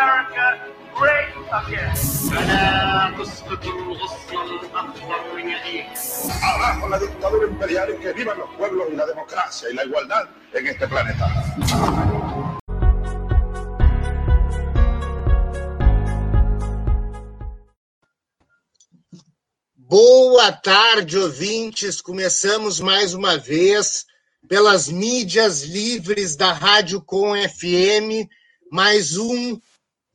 America great again. فلا تسقطوا غصنا اكبر من ايديكم. Abajo la dictadura imperial y que vivan los pueblos y la democracia y la igualdad en este planeta. Boa tarde, ouvintes. Começamos mais uma vez pelas mídias livres da Rádio Com FM, mais um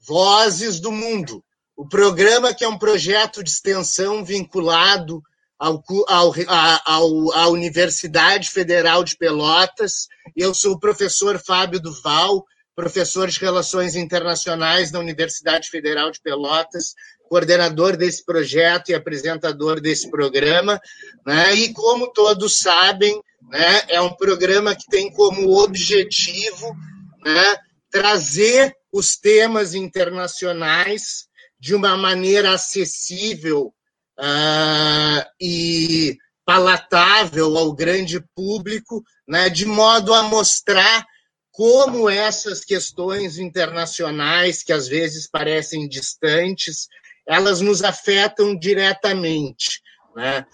Vozes do Mundo. O programa que é um projeto de extensão vinculado ao, ao, à Universidade Federal de Pelotas. Eu sou o professor Fábio Duval, professor de Relações Internacionais da Universidade Federal de Pelotas, coordenador desse projeto e apresentador desse programa. Né? E como todos sabem, né, é um programa que tem como objetivo né, trazer os temas internacionais de uma maneira acessível uh, e palatável ao grande público, né, de modo a mostrar como essas questões internacionais, que às vezes parecem distantes, elas nos afetam diretamente. Né?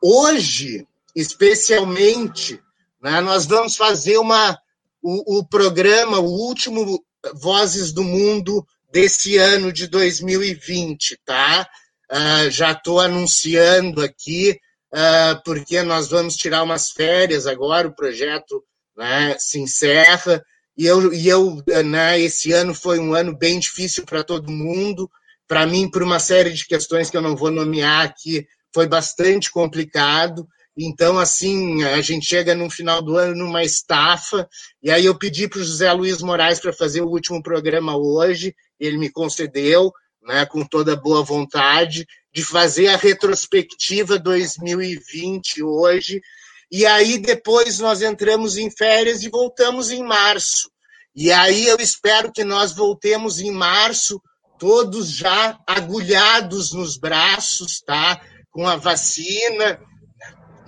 Hoje, especialmente, né, nós vamos fazer uma, o, o programa, o último Vozes do Mundo desse ano de 2020, tá? Uh, já estou anunciando aqui, uh, porque nós vamos tirar umas férias agora, o projeto né, se encerra, e eu, e eu né, esse ano foi um ano bem difícil para todo mundo, para mim, por uma série de questões que eu não vou nomear aqui, foi bastante complicado. Então, assim, a gente chega no final do ano numa estafa, e aí eu pedi para o José Luiz Moraes para fazer o último programa hoje, ele me concedeu, né, com toda boa vontade, de fazer a retrospectiva 2020 hoje, e aí depois nós entramos em férias e voltamos em março. E aí eu espero que nós voltemos em março todos já agulhados nos braços, tá? Com a vacina,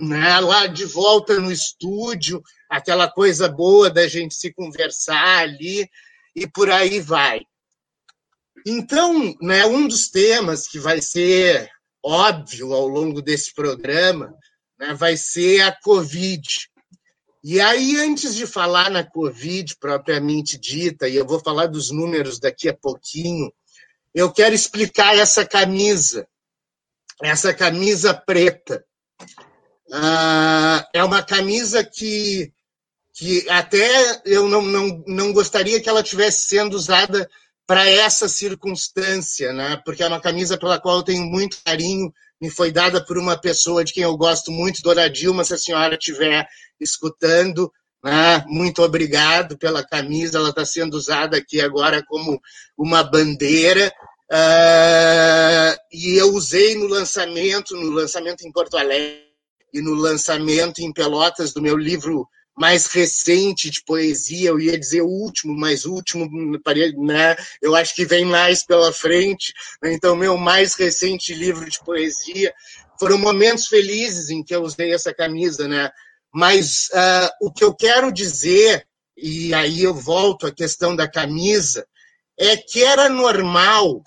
né? lá de volta no estúdio, aquela coisa boa da gente se conversar ali e por aí vai. Então, né, um dos temas que vai ser óbvio ao longo desse programa né, vai ser a Covid. E aí, antes de falar na Covid propriamente dita, e eu vou falar dos números daqui a pouquinho, eu quero explicar essa camisa, essa camisa preta. Ah, é uma camisa que, que até eu não, não, não gostaria que ela tivesse sendo usada para essa circunstância, né? porque é uma camisa pela qual eu tenho muito carinho, me foi dada por uma pessoa de quem eu gosto muito, Dona Dilma, se a senhora estiver escutando, né? Muito obrigado pela camisa, ela está sendo usada aqui agora como uma bandeira. Uh, e eu usei no lançamento, no lançamento em Porto Alegre e no lançamento em Pelotas do meu livro mais recente de poesia, eu ia dizer o último, mas último, né? eu acho que vem mais pela frente, então meu mais recente livro de poesia, foram momentos felizes em que eu usei essa camisa, né? Mas uh, o que eu quero dizer, e aí eu volto à questão da camisa, é que era normal,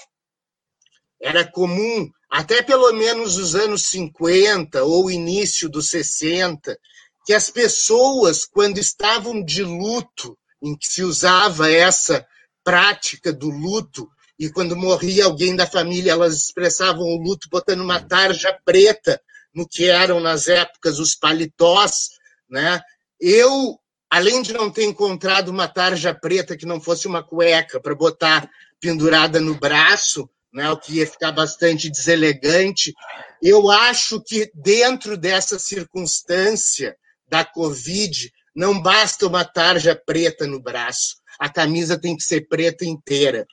era comum, até pelo menos os anos 50 ou início dos 60, que as pessoas, quando estavam de luto, em que se usava essa prática do luto, e quando morria alguém da família, elas expressavam o luto botando uma tarja preta no que eram nas épocas os paletós, né? Eu, além de não ter encontrado uma tarja preta que não fosse uma cueca para botar pendurada no braço, né, o que ia ficar bastante deselegante, eu acho que dentro dessa circunstância da Covid, não basta uma tarja preta no braço, a camisa tem que ser preta inteira.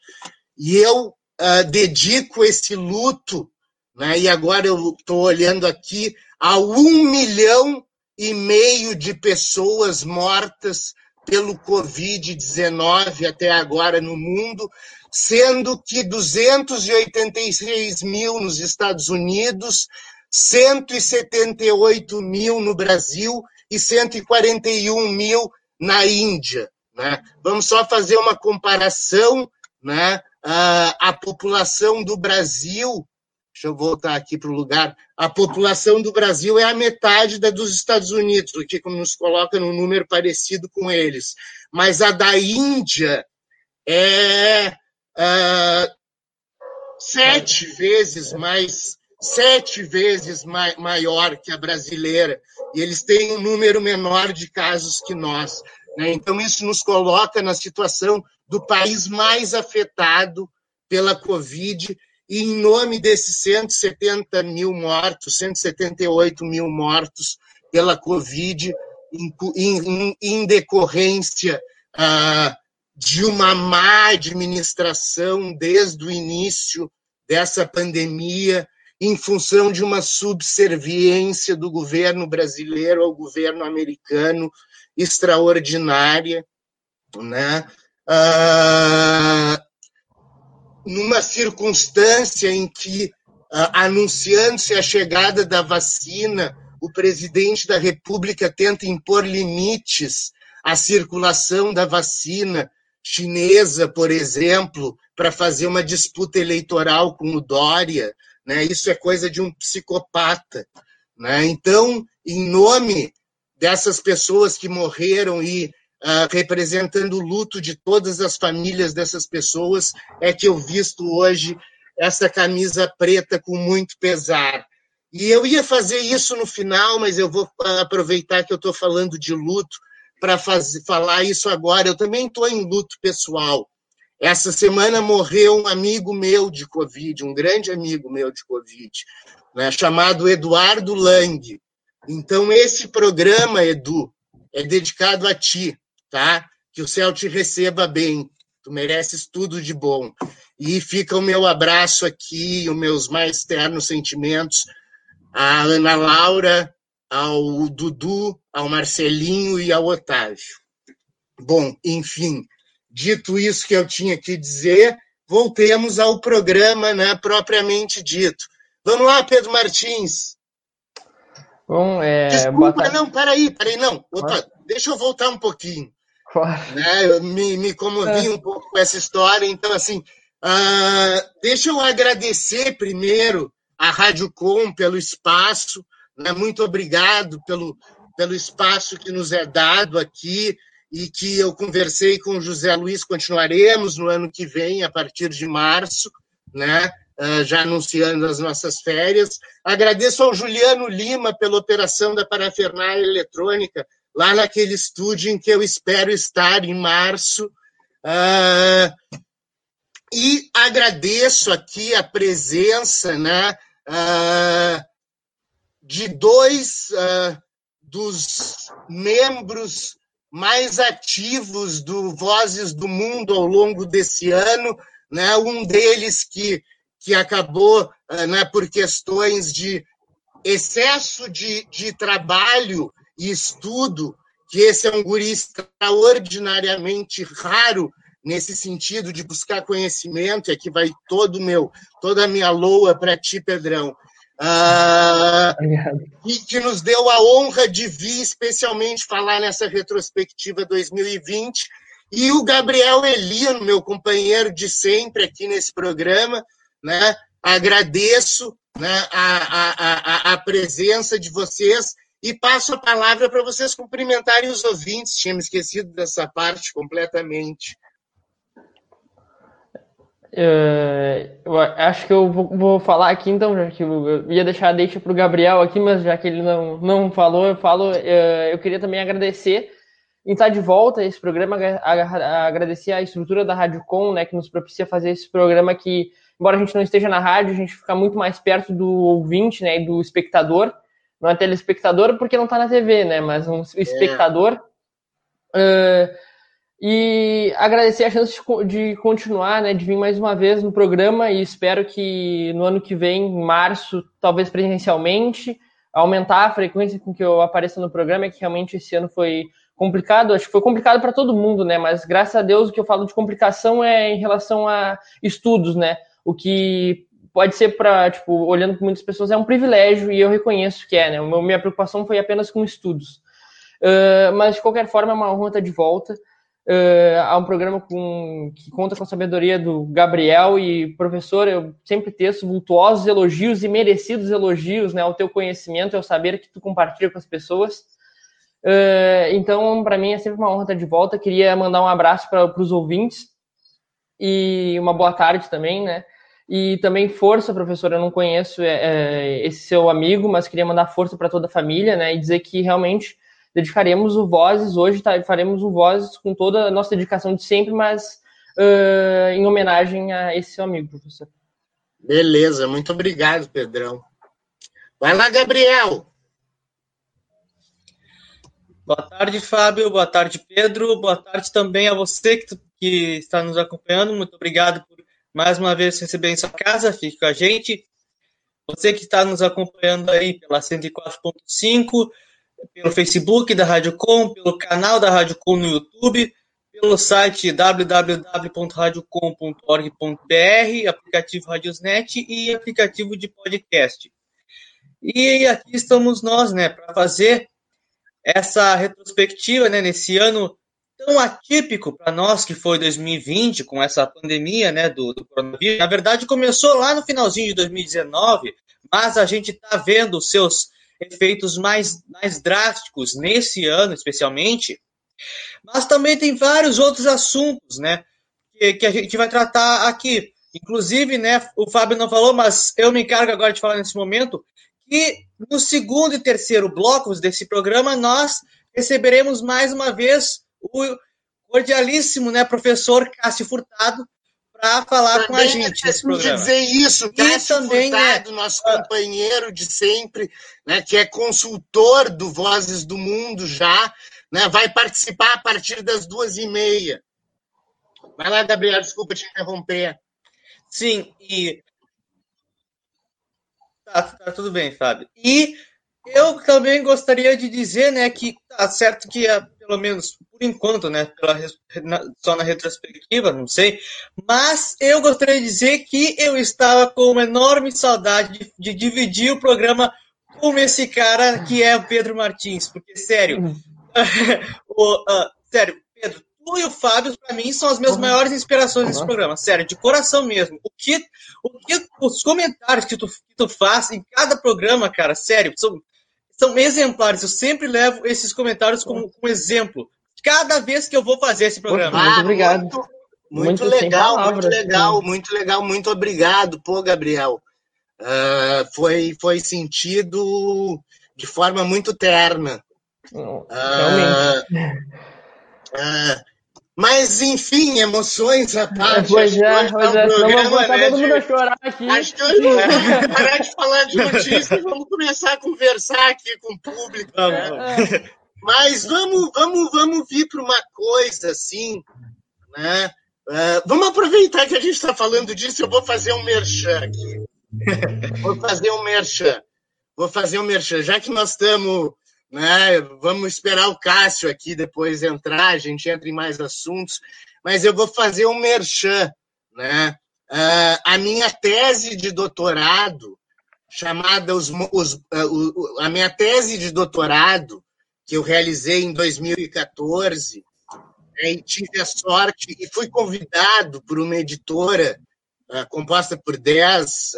E eu uh, dedico esse luto, né, e agora eu estou olhando aqui, a um milhão e meio de pessoas mortas pelo Covid-19 até agora no mundo, sendo que 286 mil nos Estados Unidos, 178 mil no Brasil e 141 mil na Índia. Né? Vamos só fazer uma comparação né? A população do Brasil, deixa eu voltar aqui para o lugar, a população do Brasil é a metade da dos Estados Unidos, o que nos coloca num número parecido com eles. Mas a da Índia é uh, sete vezes mais sete vezes mai, maior que a brasileira e eles têm um número menor de casos que nós. Né? Então, isso nos coloca na situação do país mais afetado pela Covid, e em nome desses 170 mil mortos, 178 mil mortos pela Covid, em, em, em decorrência ah, de uma má administração desde o início dessa pandemia, em função de uma subserviência do governo brasileiro ao governo americano extraordinária, né? Ah, numa circunstância em que, ah, anunciando-se a chegada da vacina, o presidente da República tenta impor limites à circulação da vacina chinesa, por exemplo, para fazer uma disputa eleitoral com o Dória, né? Isso é coisa de um psicopata. Né? Então, em nome dessas pessoas que morreram e uh, representando o luto de todas as famílias dessas pessoas, é que eu visto hoje essa camisa preta com muito pesar. E eu ia fazer isso no final, mas eu vou aproveitar que eu estou falando de luto para falar isso agora. Eu também estou em luto pessoal. Essa semana morreu um amigo meu de Covid, um grande amigo meu de Covid, né, chamado Eduardo Lang. Então, esse programa, Edu, é dedicado a ti, tá? Que o céu te receba bem. Tu mereces tudo de bom. E fica o meu abraço aqui, os meus mais ternos sentimentos à Ana Laura, ao Dudu, ao Marcelinho e ao Otávio. Bom, enfim, Dito isso que eu tinha que dizer, voltemos ao programa né, propriamente dito. Vamos lá, Pedro Martins. Bom, é, Desculpa, não, peraí, peraí, não. Opa, deixa eu voltar um pouquinho. Claro. Né, eu me, me comovi é. um pouco com essa história, então, assim, uh, deixa eu agradecer primeiro a Rádio Com pelo espaço, né, muito obrigado pelo, pelo espaço que nos é dado aqui e que eu conversei com o José Luiz, continuaremos no ano que vem, a partir de março, né? Uh, já anunciando as nossas férias. Agradeço ao Juliano Lima pela operação da parafernália eletrônica, lá naquele estúdio em que eu espero estar em março. Uh, e agradeço aqui a presença né, uh, de dois dos membros mais ativos do Vozes do Mundo ao longo desse ano, né? um deles que, que acabou eh, né, por questões de excesso de, de trabalho e estudo, que esse é um guri extraordinariamente raro nesse sentido de buscar conhecimento, e aqui vai todo meu, toda a minha loa para ti, Pedrão. Ah, e que nos deu a honra de vir especialmente falar nessa retrospectiva 2020. E o Gabriel Elino, meu companheiro de sempre aqui nesse programa, né? agradeço né, a, a, a, a presença de vocês e passo a palavra para vocês cumprimentarem os ouvintes. Tinha me esquecido dessa parte completamente. Uh, eu acho que eu vou, vou, falar aqui então, já que eu ia deixar a deixa para o Gabriel aqui, mas já que ele não, não falou, eu falo. Uh, eu queria também agradecer em estar de volta a esse programa, agradecer a estrutura da Rádio Com, né, que nos propicia fazer esse programa que, embora a gente não esteja na rádio, a gente fica muito mais perto do ouvinte, né, e do espectador. Não é telespectador porque não está na TV, né, mas um espectador. É. Uh, e agradecer a chance de, continuar, né, de vir mais uma vez no programa e espero que no ano que vem, em março, talvez presencialmente, aumentar a frequência com que eu apareça no programa, é que realmente esse ano foi complicado, acho que foi complicado para todo mundo, né, mas graças a Deus o que eu falo de complicação é em relação a estudos, né, o que pode ser para, tipo, olhando para muitas pessoas é um privilégio e eu reconheço que é, né, minha preocupação foi apenas com estudos. Uh, mas de qualquer forma é uma honra estar de volta. Uh, há um programa com, que conta com a sabedoria do Gabriel e professor, eu sempre teço vultuosos elogios e merecidos elogios né, ao teu conhecimento, ao saber que tu compartilha com as pessoas. Uh, então, para mim é sempre uma honra estar de volta. Queria mandar um abraço para os ouvintes e uma boa tarde também, né? E também força, professor. Eu não conheço é esse seu amigo, mas queria mandar força para toda a família, né? E dizer que realmente dedicaremos o Vozes hoje, tá, faremos o Vozes com toda a nossa dedicação de sempre, mas uh, em homenagem a esse seu amigo, professor. Beleza, muito obrigado, Pedrão. Vai lá, Gabriel. Boa tarde, Fábio. Boa tarde, Pedro. Boa tarde também a você que, que está nos acompanhando. Muito obrigado por mais uma vez receber em sua casa. Fique com a gente. Você que está nos acompanhando aí pela 104.5, pelo Facebook da Rádio Com, pelo canal da Rádio Com no YouTube, pelo site www.radiocom.org.br, aplicativo Radiosnet e aplicativo de podcast. E aqui estamos nós, né, para fazer essa retrospectiva, né, nesse ano tão atípico para nós que foi 2020, com essa pandemia, né, do, do coronavírus. Na verdade, começou lá no finalzinho de 2019, mas a gente está vendo os seus efeitos mais, mais drásticos nesse ano, especialmente. Mas também tem vários outros assuntos, né, que, que a gente vai tratar aqui. Inclusive, né, o Fábio não falou, mas eu me encargo agora de falar nesse momento, que no segundo e terceiro blocos desse programa nós receberemos mais uma vez o cordialíssimo, né, professor Cássio Furtado, para falar com a gente nesse programa. dizer isso, Cássio também, Furtado, né, nosso companheiro de sempre, né, que é consultor do Vozes do Mundo já, né, vai participar a partir das duas e meia. Vai lá, Gabriel, desculpa te interromper. Sim, e Tá, tá tudo bem, Fábio. E eu também gostaria de dizer, né, que tá certo que, é, pelo menos por enquanto, né, pela, na, só na retrospectiva, não sei, mas eu gostaria de dizer que eu estava com uma enorme saudade de, de dividir o programa com esse cara que é o Pedro Martins, porque, sério, uhum. o, uh, sério, Pedro, tu e o Fábio, para mim, são as minhas uhum. maiores inspirações nesse uhum. programa. Sério, de coração mesmo. O que, o que os comentários que tu, que tu faz em cada programa, cara, sério, são, são exemplares. Eu sempre levo esses comentários como, como exemplo. Cada vez que eu vou fazer esse programa. Ah, muito obrigado. Muito, muito, muito legal, palavras, muito legal, sim. muito legal. Muito obrigado, pô, Gabriel. Uh, foi, foi sentido de forma muito terna. Uh, realmente. Uh, mas, enfim, emoções à parte. Pois é, pois é, vou botar né, todo mundo a chorar aqui. Acho que hoje vamos parar de falar de notícias e vamos começar a conversar aqui com o público. Né? Mas vamos, vamos, vamos vir para uma coisa assim, né? Uh, vamos aproveitar que a gente está falando disso, eu vou fazer um merchan aqui. vou fazer um merchan. Vou fazer um merchan. Já que nós estamos né? Vamos esperar o Cássio aqui depois entrar, a gente entra em mais assuntos, mas eu vou fazer um merchan, né? Uh, a minha tese de doutorado, chamada os, os, uh, a minha tese de doutorado, que eu realizei em 2014, né, e tive a sorte e fui convidado por uma editora uh, composta por 10,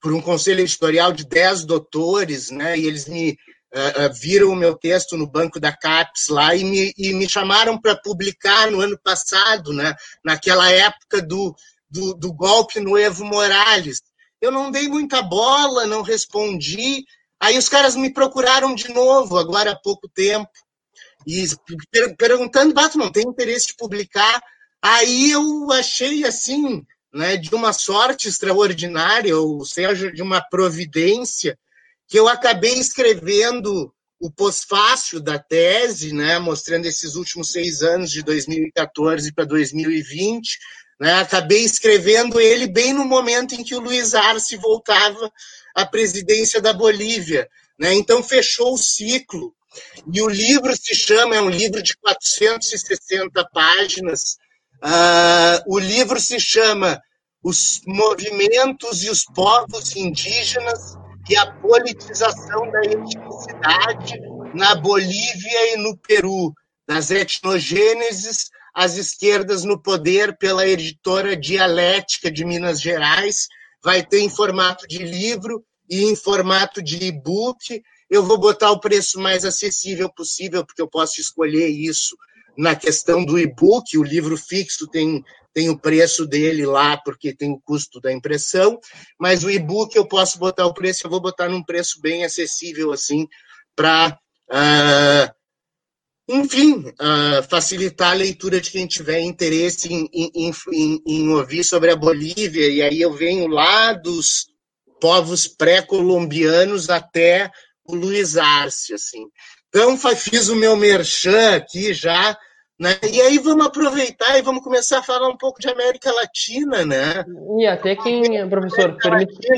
por um conselho editorial de 10 doutores, né, e eles me uh, viram o meu texto no banco da CAPES lá e me, e me chamaram para publicar no ano passado, né, naquela época do, do, do golpe no Evo Morales. Eu não dei muita bola, não respondi. Aí os caras me procuraram de novo, agora há pouco tempo, e per perguntando, Bato, não tem interesse de publicar? Aí eu achei assim, né, de uma sorte extraordinária, ou seja, de uma providência, que eu acabei escrevendo o pós-fácil da tese, né, mostrando esses últimos seis anos, de 2014 para 2020. Né, acabei escrevendo ele bem no momento em que o Luiz Arce voltava à presidência da Bolívia. Né, então, fechou o ciclo. E o livro se chama, é um livro de 460 páginas. Uh, o livro se chama Os Movimentos e os Povos Indígenas e a politização da etnicidade na Bolívia e no Peru, das etnogêneses às esquerdas no poder, pela editora Dialética de Minas Gerais. Vai ter em formato de livro e em formato de e-book. Eu vou botar o preço mais acessível possível, porque eu posso escolher isso na questão do e-book. O livro fixo tem, tem o preço dele lá, porque tem o custo da impressão, mas o e-book eu posso botar o preço, eu vou botar num preço bem acessível, assim, para. Uh, ah, enfim, uh, facilitar a leitura de quem tiver interesse em, em, em, em, ouvir sobre a Bolívia, e aí eu venho lá dos povos pré-colombianos até o Luiz Arce, assim. Então, fiz o meu merchan aqui já, né? E aí vamos aproveitar e vamos começar a falar um pouco de América Latina, né? E até quem, professor, permite,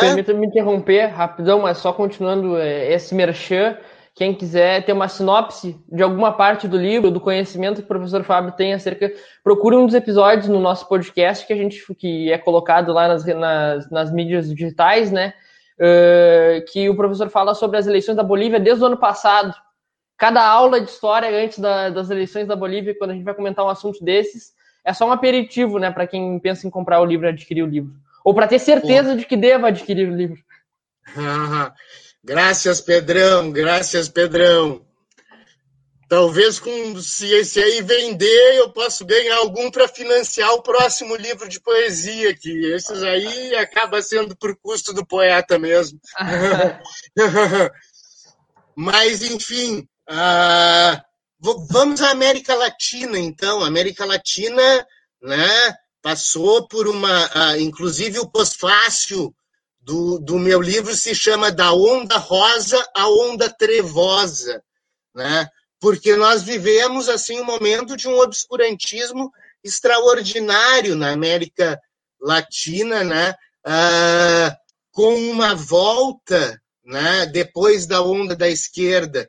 permita me interromper rapidão, mas só continuando é, esse merchan, quem quiser ter uma sinopse de alguma parte do livro, do conhecimento que o professor Fábio tem acerca, procure um dos episódios no nosso podcast que a gente que é colocado lá nas, nas, nas mídias digitais, né? Uh, que o professor fala sobre as eleições da Bolívia desde o ano passado. Cada aula de história antes da, das eleições da Bolívia, quando a gente vai comentar um assunto desses, é só um aperitivo, né, para quem pensa em comprar o livro e adquirir o livro. Ou para ter certeza de que deva adquirir o livro. Graças, Pedrão, graças, Pedrão. Talvez com se esse aí vender, eu posso ganhar algum para financiar o próximo livro de poesia, que esses aí acaba sendo por custo do poeta mesmo. Mas, enfim, uh, vamos à América Latina, então. A América Latina né, passou por uma. Uh, inclusive, o pós-fácil do, do meu livro se chama Da Onda Rosa à Onda Trevosa, né? porque nós vivemos assim um momento de um obscurantismo extraordinário na América Latina, né? Ah, com uma volta, né? depois da onda da esquerda,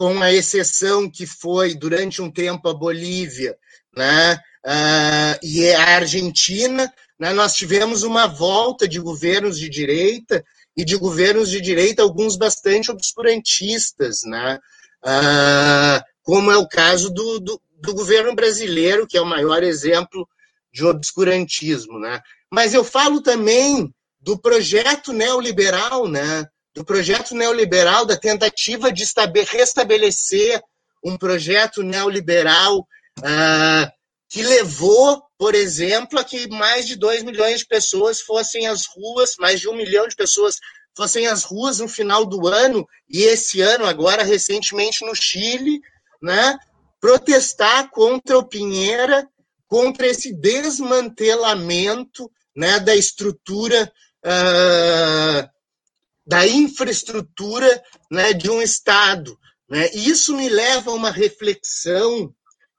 com a exceção que foi durante um tempo a Bolívia, né? Ah, e a Argentina, né, nós tivemos uma volta de governos de direita e de governos de direita, alguns bastante obscurantistas, né? Ah, como é o caso do, do, do, governo brasileiro, que é o maior exemplo de obscurantismo. Né? Mas eu falo também do projeto neoliberal, né? Do projeto neoliberal, da tentativa de restabelecer um projeto neoliberal ah, que levou, por exemplo, a que mais de 2 milhões de pessoas fossem às ruas, mais de um milhão de pessoas fossem às ruas no final do ano, e esse ano, agora, recentemente, no Chile, né, protestar contra o Pinheira, contra esse desmantelamento né, da estrutura, uh, da infraestrutura né, de um Estado. Né? E isso me leva a uma reflexão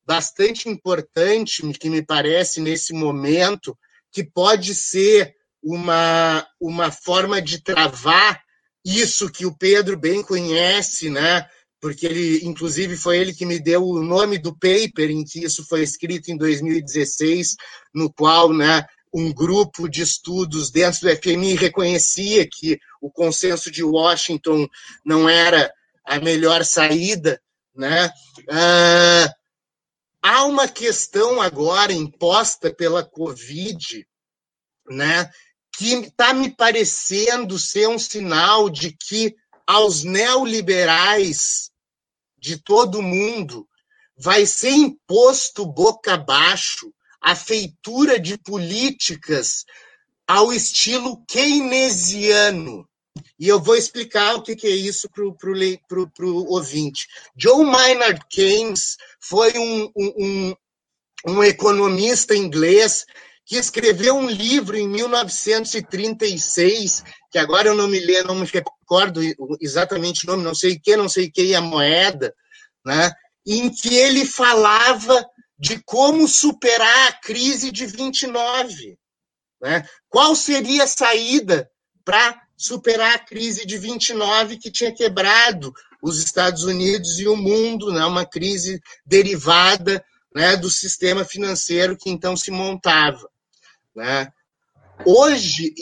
bastante importante, que me parece nesse momento, que pode ser uma, uma forma de travar isso que o Pedro bem conhece, né? Porque ele, inclusive, foi ele que me deu o nome do paper em que isso foi escrito em 2016, no qual, né, um grupo de estudos dentro do FMI reconhecia que o consenso de Washington não era a melhor saída, né? Ah, Há uma questão agora imposta pela Covid, né, que está me parecendo ser um sinal de que aos neoliberais de todo mundo vai ser imposto boca abaixo a feitura de políticas ao estilo keynesiano. E eu vou explicar o que, é isso para o ouvinte. John Maynard Keynes foi um, um, um economista inglês que escreveu um livro em 1936, que agora eu não me lembro, não me recordo exatamente o nome, não sei o que, não sei o que, e a moeda, né? em que ele falava de como superar a crise de 29. Né? Qual seria a saída para superar a crise de 29 que tinha quebrado os Estados Unidos e o mundo, né? uma crise derivada né, do sistema financeiro que então se montava. Né? Hoje,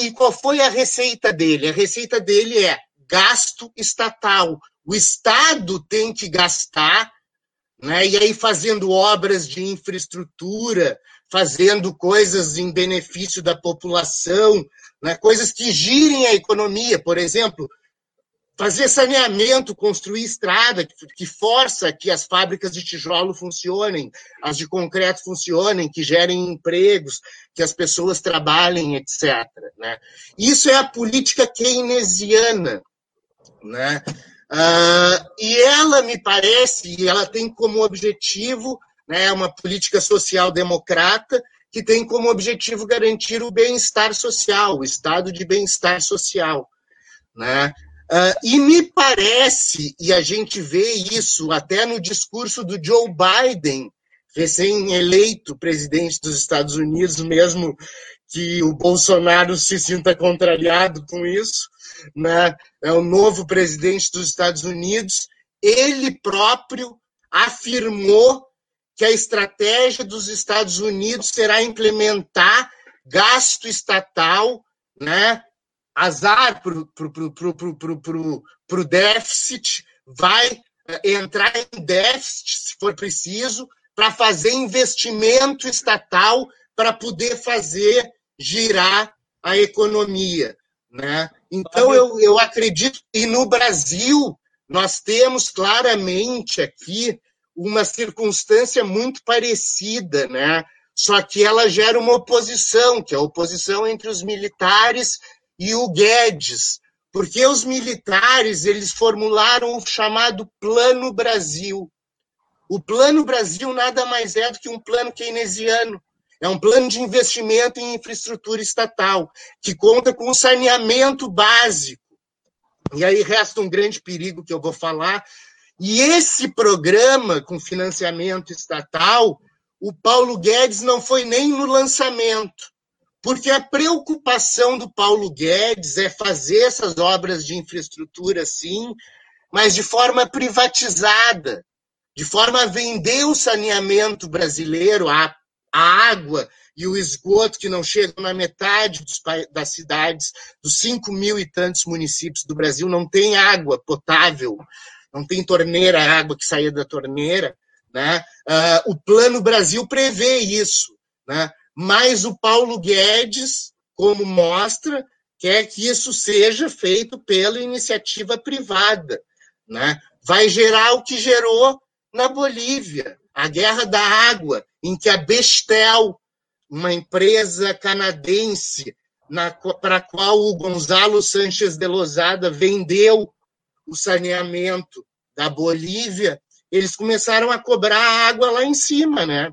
e qual foi a receita dele? A receita dele é gasto estatal, o Estado tem que gastar, né? e aí fazendo obras de infraestrutura, fazendo coisas em benefício da população, né? coisas que girem a economia, por exemplo, fazer saneamento, construir estrada, que força que as fábricas de tijolo funcionem, as de concreto funcionem, que gerem empregos, que as pessoas trabalhem, etc. Né? Isso é a política keynesiana. Né? Uh, e ela, me parece, ela tem como objetivo né, uma política social democrata que tem como objetivo garantir o bem-estar social, o estado de bem-estar social. Né? Uh, e me parece, e a gente vê isso até no discurso do Joe Biden, recém-eleito presidente dos Estados Unidos, mesmo que o Bolsonaro se sinta contrariado com isso, né? é o novo presidente dos Estados Unidos, ele próprio afirmou que a estratégia dos Estados Unidos será implementar gasto estatal, né, azar para o déficit, vai eh, entrar em déficit, se for preciso, para fazer investimento estatal para poder fazer girar a economia. Né? Então, eu, eu acredito que no Brasil nós temos claramente aqui uma circunstância muito parecida, né? só que ela gera uma oposição, que é a oposição entre os militares e o Guedes, porque os militares eles formularam o chamado Plano Brasil. O Plano Brasil nada mais é do que um plano keynesiano. É um plano de investimento em infraestrutura estatal, que conta com saneamento básico. E aí resta um grande perigo que eu vou falar. E esse programa com financiamento estatal, o Paulo Guedes não foi nem no lançamento. Porque a preocupação do Paulo Guedes é fazer essas obras de infraestrutura, sim, mas de forma privatizada, de forma a vender o saneamento brasileiro, a, a água e o esgoto que não chegam na metade dos, das cidades, dos 5 mil e tantos municípios do Brasil, não tem água potável, não tem torneira, água que saía da torneira. Né? Uh, o Plano Brasil prevê isso. Né? mas o Paulo Guedes, como mostra, quer que isso seja feito pela iniciativa privada. Né? Vai gerar o que gerou na Bolívia, a Guerra da Água, em que a Bestel, uma empresa canadense para a qual o Gonzalo Sanches de Lozada vendeu o saneamento da Bolívia, eles começaram a cobrar água lá em cima, né?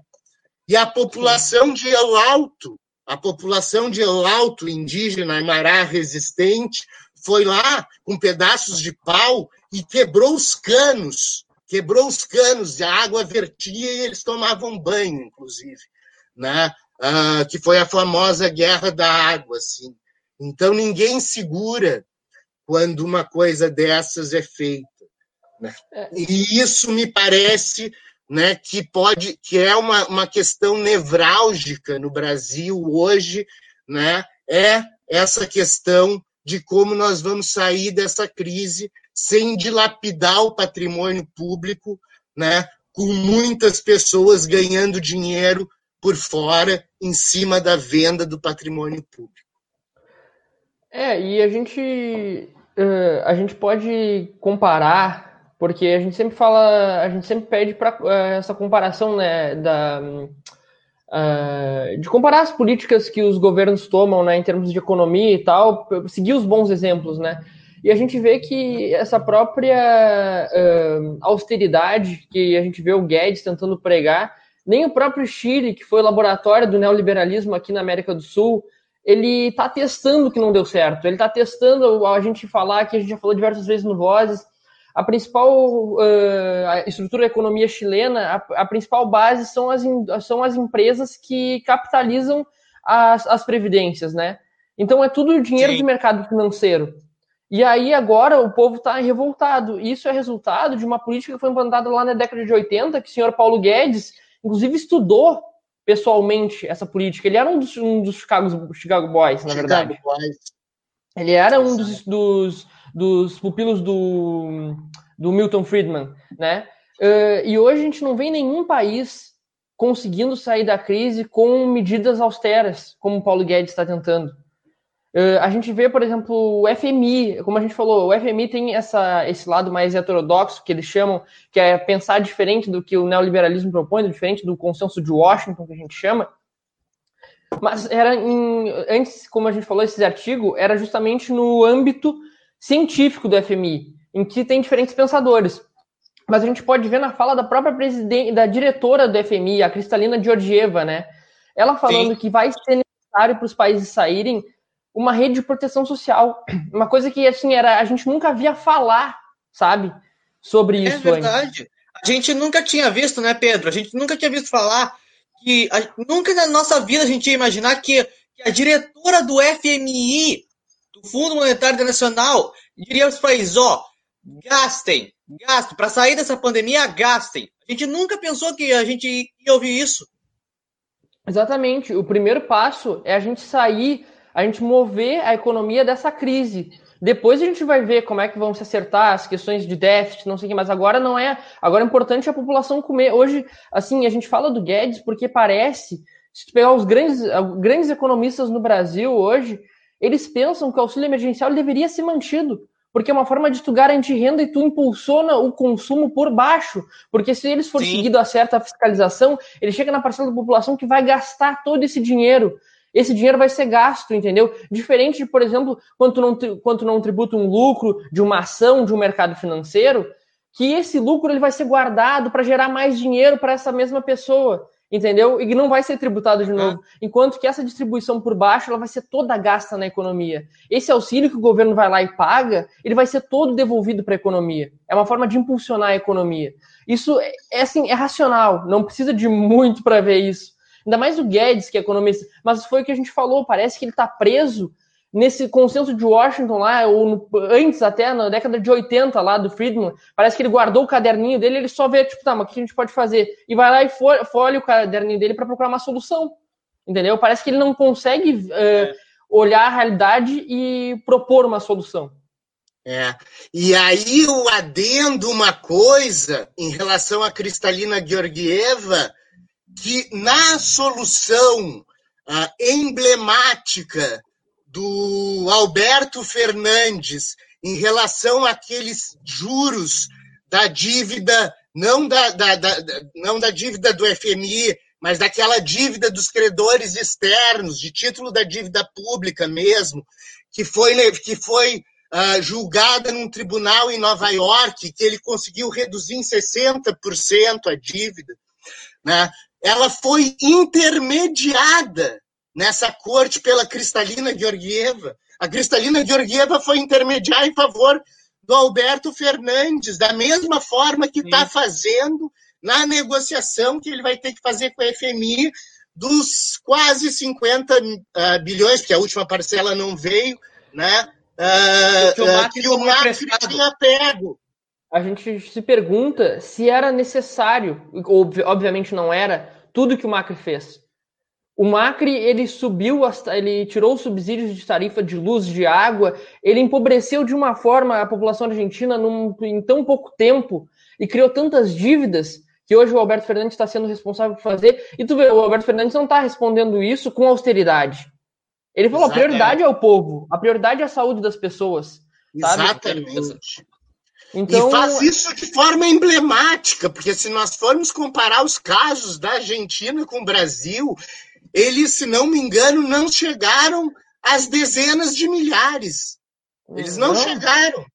E a população de El Alto, a população de El Alto, indígena, Aymara resistente, foi lá com pedaços de pau e quebrou os canos, quebrou os canos, a água vertia e eles tomavam banho, inclusive, né? Ah, que foi a famosa Guerra da Água, assim. Então ninguém segura quando uma coisa dessas é feita. Né? É. E isso me parece né, que pode, que é uma, uma questão nevrálgica no Brasil hoje, né, é essa questão de como nós vamos sair dessa crise sem dilapidar o patrimônio público, né, com muitas pessoas ganhando dinheiro por fora em cima da venda do patrimônio público. É, e a gente, uh, a gente pode comparar porque a gente sempre fala, a gente sempre pede para uh, essa comparação, né, da, uh, de comparar as políticas que os governos tomam, né, em termos de economia e tal, seguir os bons exemplos, né, e a gente vê que essa própria uh, austeridade que a gente vê o Guedes tentando pregar, nem o próprio Chile, que foi o laboratório do neoliberalismo aqui na América do Sul, ele está testando que não deu certo. Ele está testando a gente falar, que a gente já falou diversas vezes no Vozes, a principal uh, a estrutura da economia chilena, a, a, principal base são as, são as empresas que capitalizam as, as previdências, né? Então é tudo dinheiro Sim. de mercado financeiro. E aí agora o povo está revoltado. Isso é resultado de uma política que foi implantada lá na década de 80, que o senhor Paulo Guedes, inclusive, estudou pessoalmente essa política. Ele era um dos, um dos Chicago, Chicago Boys, na Chicago verdade. Boys. Ele era um dos, dos dos pupilos do, do Milton Friedman, né? Uh, e hoje a gente não vê nenhum país conseguindo sair da crise com medidas austeras, como o Paulo Guedes está tentando. Uh, a gente vê, por exemplo, o FMI, como a gente falou, o FMI tem essa, esse lado mais heterodoxo, que eles chamam, que é pensar diferente do que o neoliberalismo propõe, diferente do consenso de Washington, que a gente chama. Mas era em, antes, como a gente falou, esse artigo era justamente no âmbito científico do FMI, em que tem diferentes pensadores. Mas a gente pode ver na fala da própria presidente, da diretora do FMI, a Cristalina Georgieva, né? Ela falando Sim. que vai ser necessário para os países saírem uma rede de proteção social. Uma coisa que assim era a gente nunca via falar, sabe? Sobre é isso. É verdade. Antes. A gente nunca tinha visto, né, Pedro? A gente nunca tinha visto falar que a, nunca na nossa vida a gente ia imaginar que, que a diretora do FMI, do Fundo Monetário Internacional, diria aos países, ó, gastem, gastem, para sair dessa pandemia, gastem. A gente nunca pensou que a gente ia ouvir isso. Exatamente. O primeiro passo é a gente sair a gente mover a economia dessa crise. Depois a gente vai ver como é que vão se acertar as questões de déficit, não sei o que, mas agora não é. Agora é importante a população comer. Hoje, assim, a gente fala do Guedes porque parece, se tu pegar os grandes, grandes economistas no Brasil hoje, eles pensam que o auxílio emergencial deveria ser mantido porque é uma forma de tu garantir renda e tu impulsiona o consumo por baixo. Porque se eles forem seguido a certa fiscalização, ele chega na parcela da população que vai gastar todo esse dinheiro esse dinheiro vai ser gasto, entendeu? Diferente de, por exemplo, quando tu não, quando tu não tributa um lucro de uma ação de um mercado financeiro, que esse lucro ele vai ser guardado para gerar mais dinheiro para essa mesma pessoa, entendeu? E não vai ser tributado de é. novo. Enquanto que essa distribuição por baixo ela vai ser toda gasta na economia. Esse auxílio que o governo vai lá e paga, ele vai ser todo devolvido para a economia. É uma forma de impulsionar a economia. Isso é, é assim, é racional, não precisa de muito para ver isso. Ainda mais o Guedes, que é economista. Mas foi o que a gente falou, parece que ele está preso nesse consenso de Washington lá, ou no, antes até, na década de 80 lá do Friedman, parece que ele guardou o caderninho dele, ele só vê, tipo, tá, mas o que a gente pode fazer? E vai lá e folha o caderninho dele para procurar uma solução. Entendeu? Parece que ele não consegue uh, olhar a realidade e propor uma solução. É. E aí eu adendo uma coisa em relação à Cristalina Georgieva, que na solução uh, emblemática do Alberto Fernandes em relação àqueles juros da dívida, não da, da, da, não da dívida do FMI, mas daquela dívida dos credores externos, de título da dívida pública mesmo, que foi, que foi uh, julgada num tribunal em Nova York, que ele conseguiu reduzir em 60% a dívida. Né? Ela foi intermediada nessa corte pela Cristalina Georgieva. A Cristalina Georgieva foi intermediar em favor do Alberto Fernandes, da mesma forma que está fazendo na negociação que ele vai ter que fazer com a FMI dos quase 50 uh, ah, bilhões, que a última parcela não veio, né? Uh, que o Macri, uh, que o Macri tinha pego a gente se pergunta se era necessário, obviamente não era, tudo que o Macri fez. O Macri, ele subiu, ele tirou os subsídios de tarifa de luz, de água, ele empobreceu de uma forma a população argentina num, em tão pouco tempo e criou tantas dívidas que hoje o Alberto Fernandes está sendo responsável por fazer. E tu vê, o Alberto Fernandes não está respondendo isso com austeridade. Ele falou: Exatamente. a prioridade é o povo, a prioridade é a saúde das pessoas. Sabe? Exatamente. Então... E faz isso de forma emblemática, porque se nós formos comparar os casos da Argentina com o Brasil, eles, se não me engano, não chegaram às dezenas de milhares. Eles não, não. chegaram.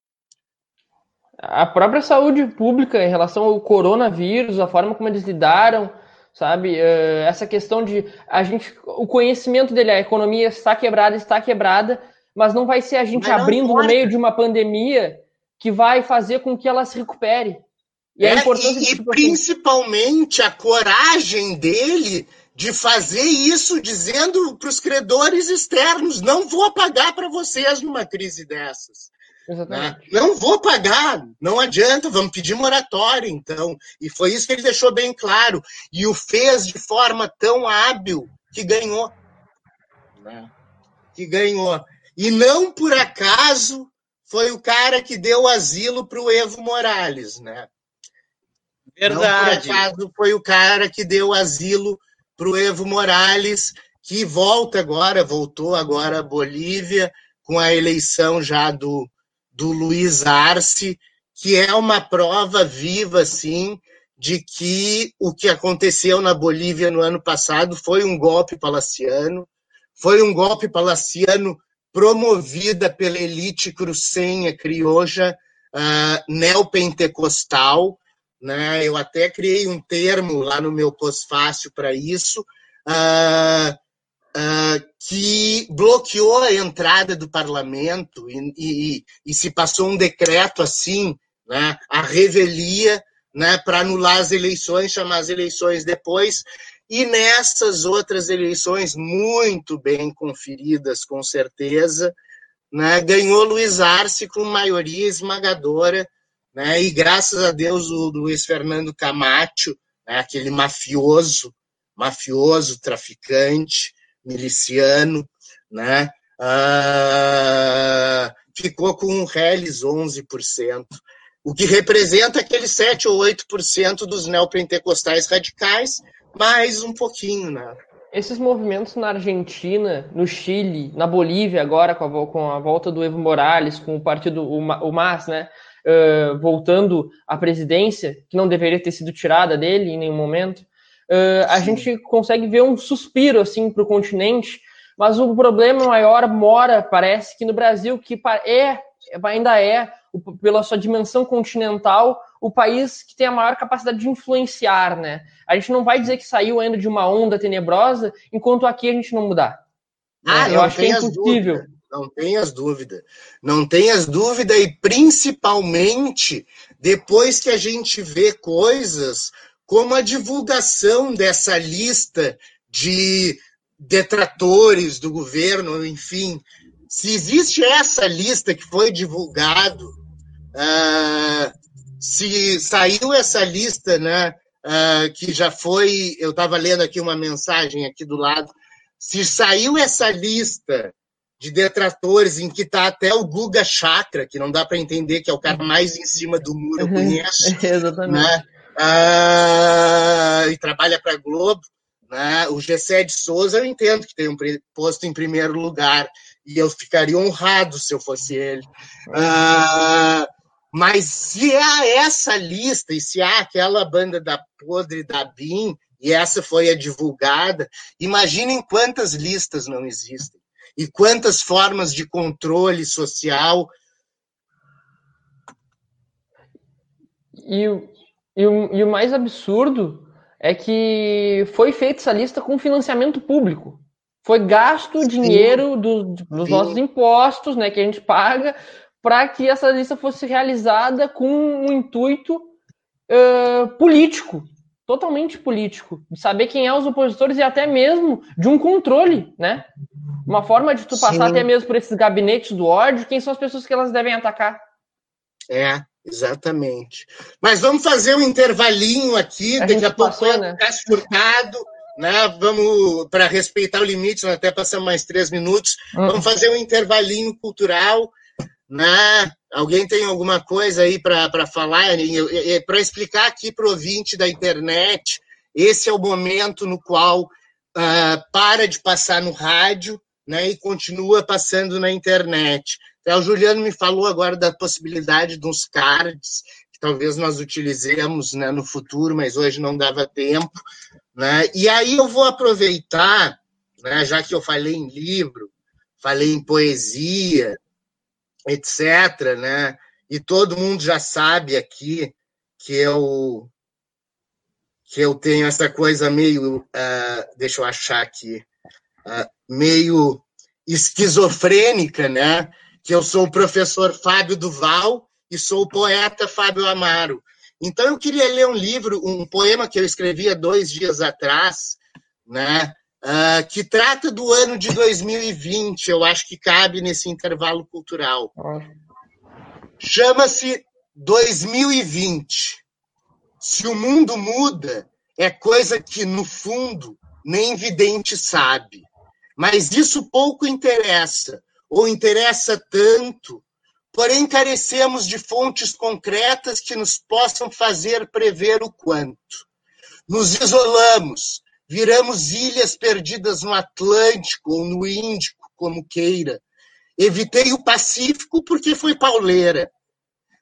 A própria saúde pública em relação ao coronavírus, a forma como eles lidaram, sabe? Eh, essa questão de a gente, o conhecimento dele, a economia está quebrada, está quebrada, mas não vai ser a gente abrindo no meio de uma pandemia que vai fazer com que ela se recupere. E, é, e, e tipo, principalmente a coragem dele de fazer isso dizendo para os credores externos: não vou pagar para vocês numa crise dessas. Né? Não vou pagar, não adianta, vamos pedir moratória, então. E foi isso que ele deixou bem claro. E o fez de forma tão hábil que ganhou. Né? Que ganhou. E não por acaso foi o cara que deu asilo para o Evo Morales, né? Verdade. Não, por acaso, foi o cara que deu asilo para o Evo Morales, que volta agora, voltou agora à Bolívia, com a eleição já do, do Luiz Arce, que é uma prova viva, assim, de que o que aconteceu na Bolívia no ano passado foi um golpe palaciano, foi um golpe palaciano promovida pela elite crucenha crioja uh, neopentecostal. Né? Eu até criei um termo lá no meu pós-fácil para isso, uh, uh, que bloqueou a entrada do parlamento e, e, e se passou um decreto assim, né? a revelia né, para anular as eleições, chamar as eleições depois. E nessas outras eleições, muito bem conferidas, com certeza, né, ganhou Luiz Arce com maioria esmagadora, né, e graças a Deus o Luiz Fernando Camacho, né, aquele mafioso, mafioso, traficante, miliciano, né, uh, ficou com um reles 11% o que representa aqueles 7 ou 8% dos neopentecostais radicais, mais um pouquinho, né? Esses movimentos na Argentina, no Chile, na Bolívia agora, com a, com a volta do Evo Morales, com o partido, o, MAS, né, uh, voltando à presidência, que não deveria ter sido tirada dele em nenhum momento, uh, a gente consegue ver um suspiro, assim, para o continente, mas o problema maior mora, parece, que no Brasil, que é, ainda é pela sua dimensão continental, o país que tem a maior capacidade de influenciar, né? A gente não vai dizer que saiu ainda de uma onda tenebrosa, enquanto aqui a gente não mudar. Ah, né? Eu acho que é impossível. Dúvida. Não tenhas dúvida. Não tenhas dúvida, e principalmente depois que a gente vê coisas como a divulgação dessa lista de detratores do governo, enfim. Se existe essa lista que foi divulgado Uh, se saiu essa lista, né, uh, que já foi, eu estava lendo aqui uma mensagem aqui do lado, se saiu essa lista de detratores em que está até o Guga Chakra, que não dá para entender que é o cara mais em cima do muro, eu uhum. conheço. Exatamente. Né? Uh, e trabalha para a Globo. Né? O Gessé de Souza, eu entendo que tem um posto em primeiro lugar, e eu ficaria honrado se eu fosse ele. Uh, mas se há essa lista, e se há aquela banda da Podre da BIM, e essa foi a divulgada, imaginem quantas listas não existem. E quantas formas de controle social. E, e, o, e o mais absurdo é que foi feita essa lista com financiamento público. Foi gasto dinheiro do, dos Sim. nossos impostos, né, que a gente paga, para que essa lista fosse realizada com um intuito uh, político, totalmente político, de saber quem é os opositores e até mesmo de um controle, né? Uma forma de tu passar Sim. até mesmo por esses gabinetes do ódio, quem são as pessoas que elas devem atacar. É, exatamente. Mas vamos fazer um intervalinho aqui, a daqui a pouco passou, né? ficar surtado. Né? Vamos, para respeitar o limite, até passamos mais três minutos, hum. vamos fazer um intervalinho cultural né? Alguém tem alguma coisa aí para falar? Para explicar aqui para o ouvinte da internet, esse é o momento no qual uh, para de passar no rádio né, e continua passando na internet. Então, o Juliano me falou agora da possibilidade de uns cards, que talvez nós utilizemos né, no futuro, mas hoje não dava tempo. Né? E aí eu vou aproveitar, né, já que eu falei em livro, falei em poesia, etc. Né? E todo mundo já sabe aqui que eu que eu tenho essa coisa meio, uh, deixa eu achar aqui, uh, meio esquizofrênica, né? Que eu sou o professor Fábio Duval e sou o poeta Fábio Amaro. Então eu queria ler um livro, um poema que eu escrevi há dois dias atrás, né? Uh, que trata do ano de 2020. Eu acho que cabe nesse intervalo cultural. Chama-se 2020. Se o mundo muda, é coisa que, no fundo, nem vidente sabe. Mas isso pouco interessa, ou interessa tanto porém carecemos de fontes concretas que nos possam fazer prever o quanto. Nos isolamos, viramos ilhas perdidas no Atlântico ou no Índico, como queira. Evitei o Pacífico porque foi pauleira.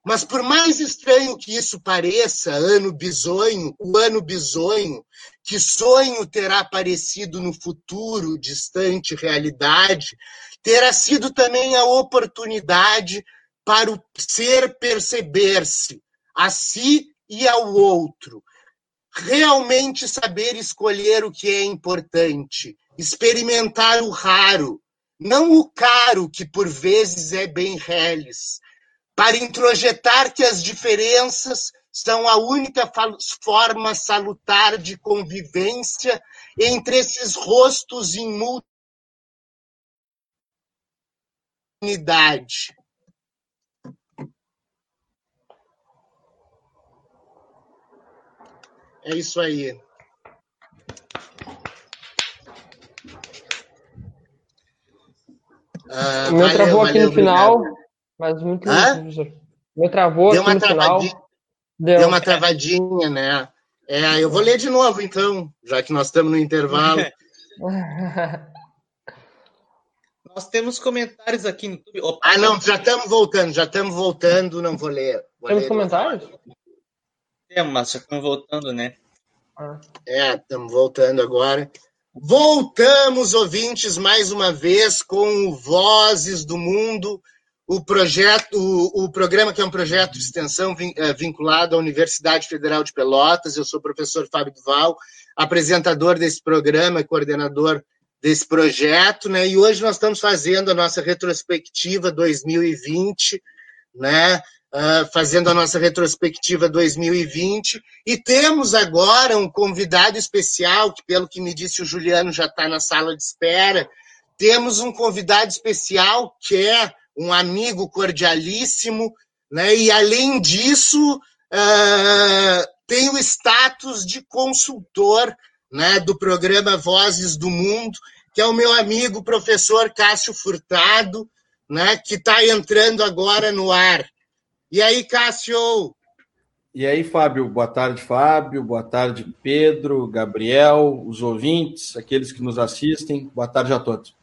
Mas por mais estranho que isso pareça, ano bisonho, o ano bisonho, que sonho terá aparecido no futuro, distante realidade, terá sido também a oportunidade para o ser perceber-se a si e ao outro, realmente saber escolher o que é importante, experimentar o raro, não o caro, que por vezes é bem reles, para introjetar que as diferenças são a única forma salutar de convivência entre esses rostos em multiplicidade. É isso aí. Uh, meu valeu, travou aqui valeu, no final, obrigado. mas muito lindo, professor. Meu travou deu aqui no final. Deu. deu uma travadinha, né? É, eu vou ler de novo, então, já que nós estamos no intervalo. nós temos comentários aqui no YouTube. Opa, ah, não, já estamos voltando, já estamos voltando, não vou ler. Vou temos ler comentários? Temos, mas já estamos voltando, né? É, estamos voltando agora. Voltamos, ouvintes, mais uma vez com Vozes do Mundo, o projeto, o, o, programa que é um projeto de extensão é, vinculado à Universidade Federal de Pelotas. Eu sou o professor Fábio Duval, apresentador desse programa e coordenador desse projeto, né? E hoje nós estamos fazendo a nossa retrospectiva 2020, né? Uh, fazendo a nossa retrospectiva 2020. E temos agora um convidado especial, que, pelo que me disse o Juliano, já está na sala de espera. Temos um convidado especial que é um amigo cordialíssimo, né? e, além disso, uh, tem o status de consultor né, do programa Vozes do Mundo, que é o meu amigo professor Cássio Furtado, né, que está entrando agora no ar. E aí, Cássio? E aí, Fábio? Boa tarde, Fábio. Boa tarde, Pedro, Gabriel, os ouvintes, aqueles que nos assistem. Boa tarde a todos.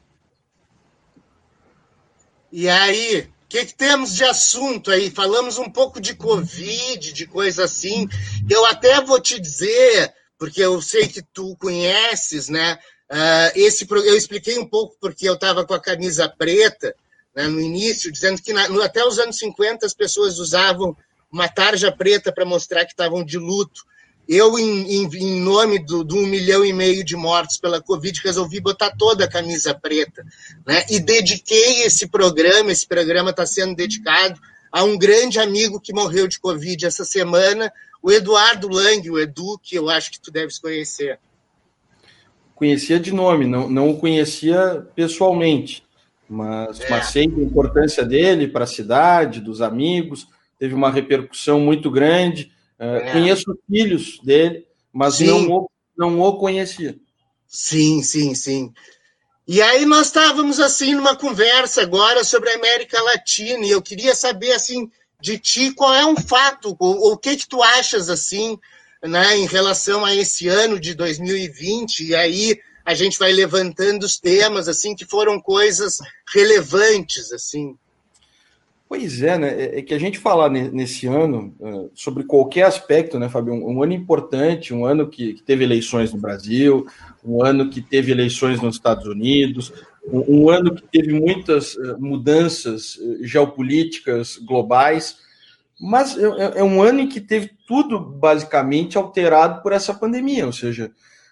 E aí, o que, que, temos de assunto aí? Falamos um pouco de Covid, de coisa assim. Eu até vou te dizer, porque eu sei que tu conheces, né? Uh, esse, eu expliquei um pouco porque eu estava com a camisa preta né, no início, dizendo que na, no, até os anos 50 as pessoas usavam uma tarja preta para mostrar que estavam de luto. Eu, em, em, em nome do, do, um milhão e meio de mortos pela Covid, resolvi botar toda a camisa preta. Né? E dediquei esse programa, esse programa está sendo dedicado a um grande amigo que morreu de Covid essa semana, o Eduardo Lang, o Edu, que eu acho que tu deves conhecer. Conhecia de nome, não, não o conhecia pessoalmente mas, é. mas sei da importância dele para a cidade, dos amigos, teve uma repercussão muito grande. Uh, é. Conheço filhos dele, mas não o, não o conhecia. Sim, sim, sim. E aí nós estávamos assim numa conversa agora sobre a América Latina e eu queria saber assim de ti qual é um fato ou o que que tu achas assim, né, em relação a esse ano de 2020 e aí a gente vai levantando os temas assim que foram coisas relevantes assim. Pois é, né? É, é que a gente falar nesse ano é, sobre qualquer aspecto, né, Fabio? Um ano importante, um ano que, teve eleições no Brasil, um ano que teve eleições nos Estados Unidos, um, ano que teve muitas é, mudanças geopolíticas globais, mas é, um ano em que teve tudo basicamente alterado por essa pandemia, ou seja, é,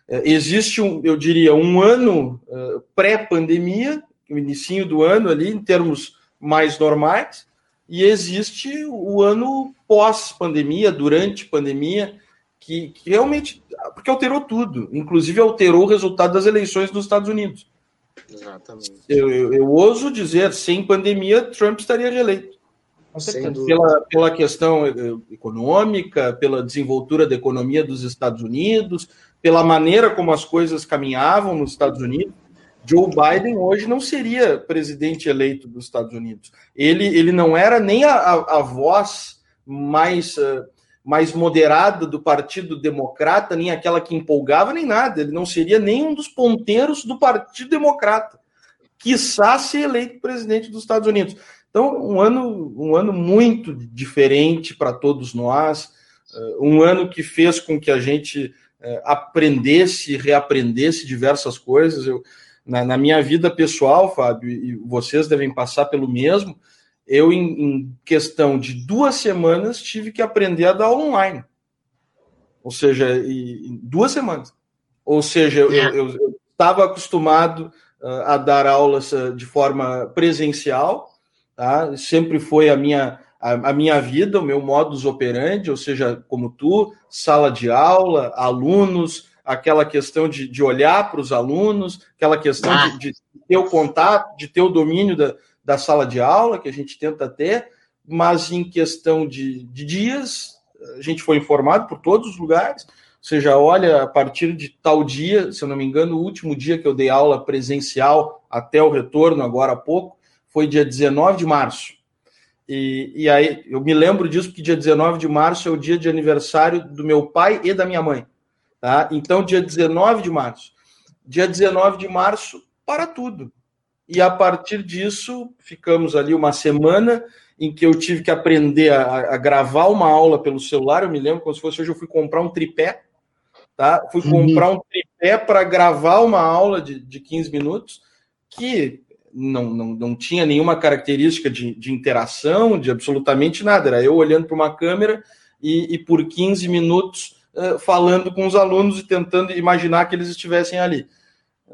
existe, um, eu diria, um ano uh, pré-pandemia, o início do ano ali, em termos mais normais, e existe o ano pós-pandemia, durante pandemia, que, que, realmente, porque alterou tudo, inclusive alterou o resultado das eleições nos Estados Unidos. Exatamente. Eu, eu, eu ouso dizer, sem pandemia, Trump estaria reeleito. Pela, pela questão eh, econômica, pela desenvoltura da economia dos Estados Unidos, pela maneira como as coisas caminhavam nos Estados Unidos. Joe Biden hoje não seria presidente eleito dos Estados Unidos. Ele, ele não era nem a, a, a voz mais, uh, mais moderada do Partido Democrata, nem aquela que empolgava, nem nada. Ele não seria nem um dos ponteiros do Partido Democrata, quiçá ser eleito presidente dos Estados Unidos. Então, um ano, um ano muito diferente para todos nós, uh, um ano que fez com que a gente uh, aprendesse, reaprendesse diversas coisas. Eu, na, na, minha vida pessoal, Fábio, e vocês devem passar pelo mesmo, eu, em, em, questão de duas semanas, tive que aprender a dar aula online. Ou seja, em duas semanas. Ou seja, eu, eu estava acostumado uh, a dar aulas uh, de forma presencial, tá? sempre foi a minha, a, a, minha vida, o meu modus operandi, ou seja, como tu, sala de aula, alunos, aquela questão de, de olhar para os alunos, aquela questão ah. de, de, ter o contato, de ter o domínio da, da sala de aula, que a gente tenta ter, mas em questão de, de dias, a gente foi informado por todos os lugares, ou seja, olha, a partir de tal dia, se eu não me engano, o último dia que eu dei aula presencial até o retorno, agora há pouco, foi dia 19 de março. E, e aí eu me lembro disso porque dia 19 de março é o dia de aniversário do meu pai e da minha mãe. Tá? Então, dia 19 de março. Dia 19 de março, para tudo. E a partir disso, ficamos ali uma semana em que eu tive que aprender a, a gravar uma aula pelo celular. Eu me lembro como se fosse hoje, eu fui comprar um tripé. Tá? Fui uhum. comprar um tripé para gravar uma aula de, de 15 minutos, que não, não, não tinha nenhuma característica de, de interação, de absolutamente nada. Era eu olhando para uma câmera e, e por 15 minutos uh, falando com os alunos e tentando imaginar que eles estivessem ali.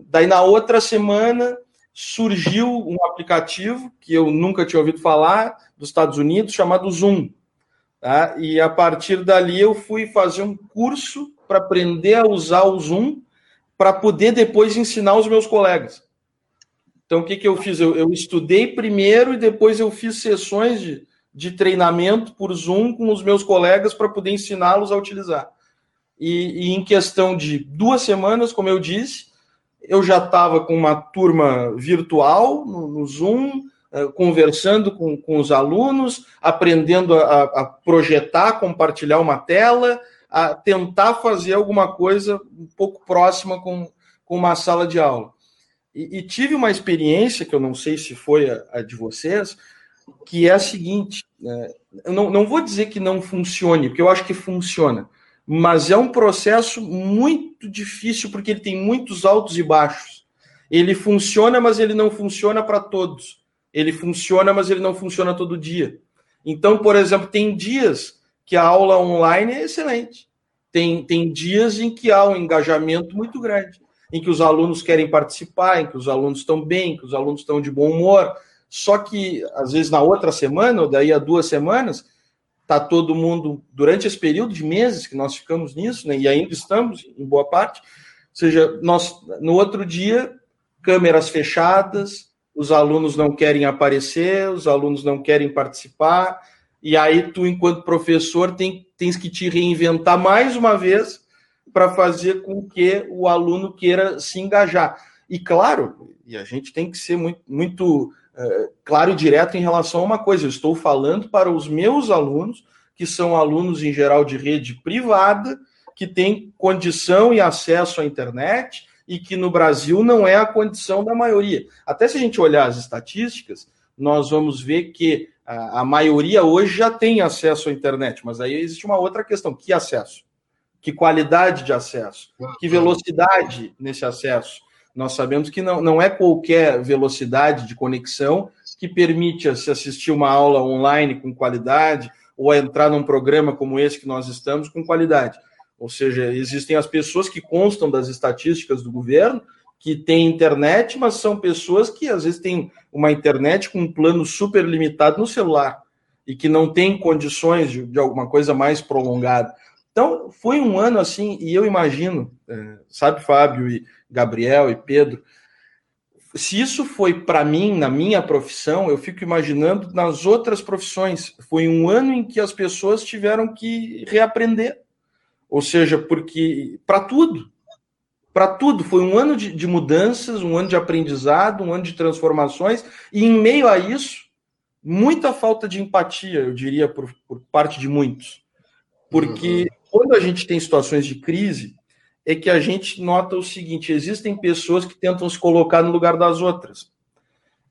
Daí, na outra semana, surgiu um aplicativo que eu nunca tinha ouvido falar, dos Estados Unidos, chamado Zoom. Tá? E a partir dali eu fui fazer um curso para aprender a usar o Zoom para poder depois ensinar os meus colegas. Então, o que, que eu fiz? Eu, eu, estudei primeiro e depois eu fiz sessões de, de treinamento por Zoom com os meus colegas para poder ensiná-los a utilizar. E, e, em questão de duas semanas, como eu disse, eu já estava com uma turma virtual no, no Zoom, uh, conversando com, com os alunos, aprendendo a, a projetar, compartilhar uma tela, a tentar fazer alguma coisa um pouco próxima com, com uma sala de aula. E, e, tive uma experiência, que eu não sei se foi a, a de vocês, que é a seguinte: né? eu não, não vou dizer que não funcione, porque eu acho que funciona, mas é um processo muito difícil, porque ele tem muitos altos e baixos. Ele funciona, mas ele não funciona para todos. Ele funciona, mas ele não funciona todo dia. Então, por exemplo, tem dias que a aula online é excelente. Tem, tem dias em que há um engajamento muito grande em que os alunos querem participar, em que os alunos estão bem, que os alunos estão de bom humor. Só que, às vezes, na outra semana, ou daí a duas semanas, está todo mundo, durante esse período de meses que nós ficamos nisso, né, e ainda estamos, em boa parte, ou seja, nós, no outro dia, câmeras fechadas, os alunos não querem aparecer, os alunos não querem participar, e aí tu, enquanto professor, tem, tens que te reinventar mais uma vez para fazer com que o aluno queira se engajar. E claro, e a gente tem que ser muito, muito uh, claro e direto em relação a uma coisa: eu estou falando para os meus alunos, que são alunos em geral de rede privada, que têm condição e acesso à internet e que no Brasil não é a condição da maioria. Até se a gente olhar as estatísticas, nós vamos ver que a, a maioria hoje já tem acesso à internet, mas aí existe uma outra questão: que acesso? Que qualidade de acesso, que velocidade nesse acesso. Nós sabemos que não, não é qualquer velocidade de conexão que permite se assistir uma aula online com qualidade ou entrar num programa como esse que nós estamos com qualidade. Ou seja, existem as pessoas que constam das estatísticas do governo que têm internet, mas são pessoas que às vezes têm uma internet com um plano super limitado no celular e que não têm condições de, de alguma coisa mais prolongada. Então, foi um ano assim, e eu imagino, é, sabe, Fábio e Gabriel e Pedro, se isso foi para mim, na minha profissão, eu fico imaginando nas outras profissões. Foi um ano em que as pessoas tiveram que reaprender. Ou seja, porque para tudo, para tudo. Foi um ano de, de, mudanças, um ano de aprendizado, um ano de transformações, e em meio a isso, muita falta de empatia, eu diria, por, por parte de muitos. Porque uhum. Quando a gente tem situações de crise, é que a gente nota o seguinte: existem pessoas que tentam se colocar no lugar das outras.